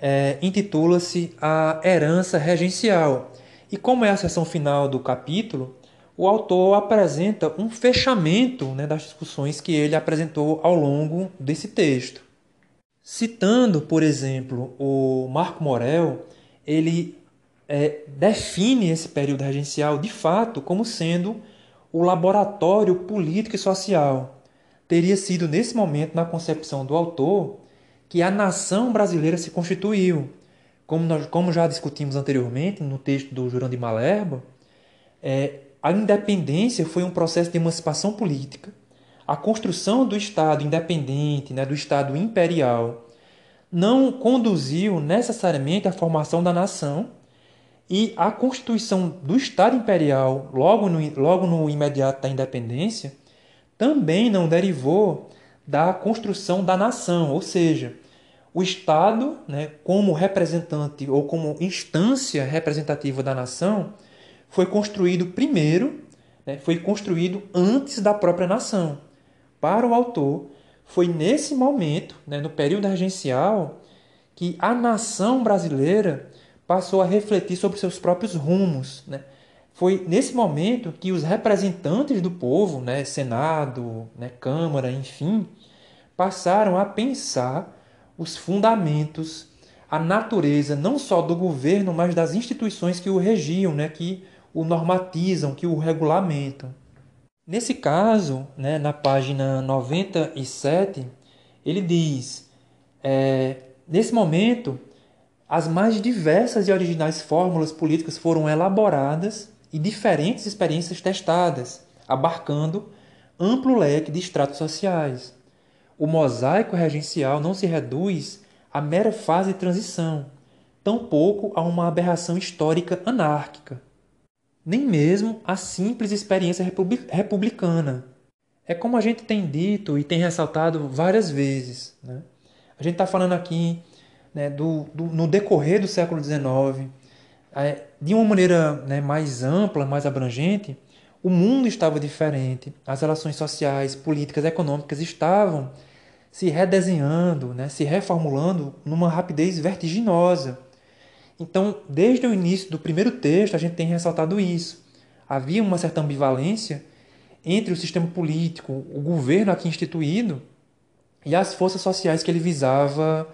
é, intitula-se A Herança Regencial, e como é a seção final do capítulo, o autor apresenta um fechamento né, das discussões que ele apresentou ao longo desse texto. Citando, por exemplo, o Marco Morel, ele é, define esse período regencial de fato como sendo o laboratório político e social. Teria sido nesse momento, na concepção do autor, que a nação brasileira se constituiu. Como, nós, como já discutimos anteriormente no texto do Jurão de Malerba, é, a independência foi um processo de emancipação política. A construção do Estado independente, né, do Estado imperial, não conduziu necessariamente à formação da nação, e a constituição do Estado imperial, logo no, logo no imediato da independência, também não derivou da construção da nação, ou seja, o Estado, né, como representante ou como instância representativa da nação, foi construído primeiro, né, foi construído antes da própria nação. Para o autor, foi nesse momento, né, no período regencial, que a nação brasileira passou a refletir sobre seus próprios rumos. Né? Foi nesse momento que os representantes do povo, né, Senado, né, Câmara, enfim, passaram a pensar os fundamentos, a natureza não só do governo, mas das instituições que o regiam, né, que o normatizam, que o regulamentam. Nesse caso, né, na página 97, ele diz: é, nesse momento, as mais diversas e originais fórmulas políticas foram elaboradas e diferentes experiências testadas, abarcando amplo leque de estratos sociais. O mosaico regencial não se reduz à mera fase de transição, tampouco a uma aberração histórica anárquica, nem mesmo a simples experiência republicana. É como a gente tem dito e tem ressaltado várias vezes. Né? A gente está falando aqui né, do, do, no decorrer do século XIX, é, de uma maneira né, mais ampla, mais abrangente, o mundo estava diferente, as relações sociais, políticas, econômicas estavam se redesenhando, né, se reformulando numa rapidez vertiginosa. Então, desde o início do primeiro texto, a gente tem ressaltado isso. Havia uma certa ambivalência entre o sistema político, o governo aqui instituído, e as forças sociais que ele visava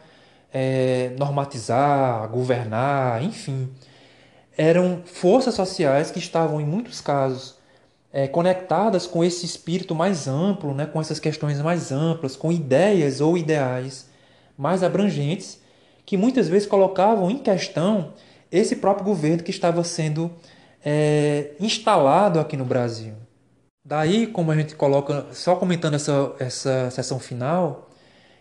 é, normatizar, governar, enfim. Eram forças sociais que estavam, em muitos casos, é, conectadas com esse espírito mais amplo, né, com essas questões mais amplas, com ideias ou ideais mais abrangentes, que muitas vezes colocavam em questão esse próprio governo que estava sendo é, instalado aqui no Brasil. Daí, como a gente coloca, só comentando essa, essa sessão final,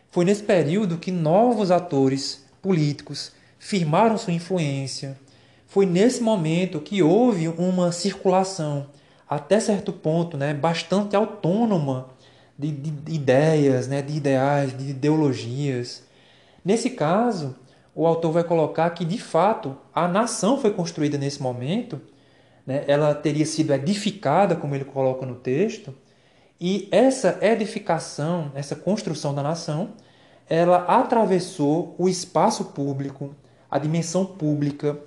foi nesse período que novos atores políticos firmaram sua influência. Foi nesse momento que houve uma circulação, até certo ponto, né, bastante autônoma de, de, de ideias, né, de ideais, de ideologias. Nesse caso, o autor vai colocar que, de fato, a nação foi construída nesse momento, né, ela teria sido edificada, como ele coloca no texto, e essa edificação, essa construção da nação, ela atravessou o espaço público, a dimensão pública,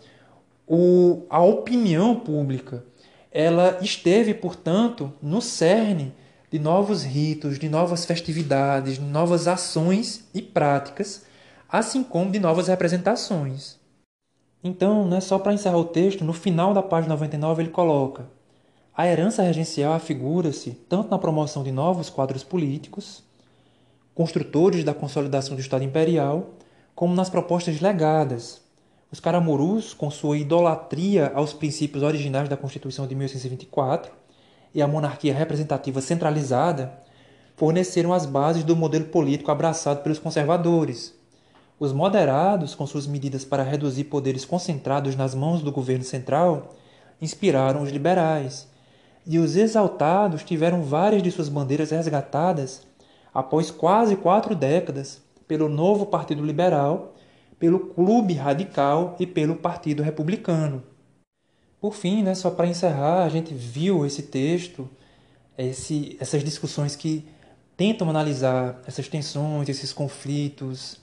o, a opinião pública. Ela esteve, portanto, no cerne de novos ritos, de novas festividades, de novas ações e práticas, assim como de novas representações. Então, né, só para encerrar o texto, no final da página 99 ele coloca: a herança regencial afigura-se tanto na promoção de novos quadros políticos, construtores da consolidação do Estado Imperial, como nas propostas legadas. Os caramurus, com sua idolatria aos princípios originais da Constituição de 1824 e a monarquia representativa centralizada, forneceram as bases do modelo político abraçado pelos conservadores. Os moderados, com suas medidas para reduzir poderes concentrados nas mãos do governo central, inspiraram os liberais. E os exaltados tiveram várias de suas bandeiras resgatadas após quase quatro décadas, pelo novo Partido Liberal, pelo Clube Radical e pelo Partido Republicano. Por fim, né, só para encerrar, a gente viu esse texto, esse, essas discussões que tentam analisar essas tensões, esses conflitos,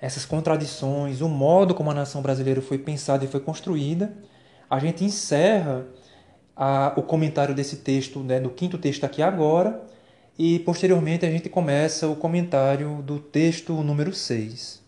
essas contradições, o modo como a nação brasileira foi pensada e foi construída, a gente encerra a, o comentário desse texto, né, do quinto texto aqui agora, e posteriormente a gente começa o comentário do texto número 6.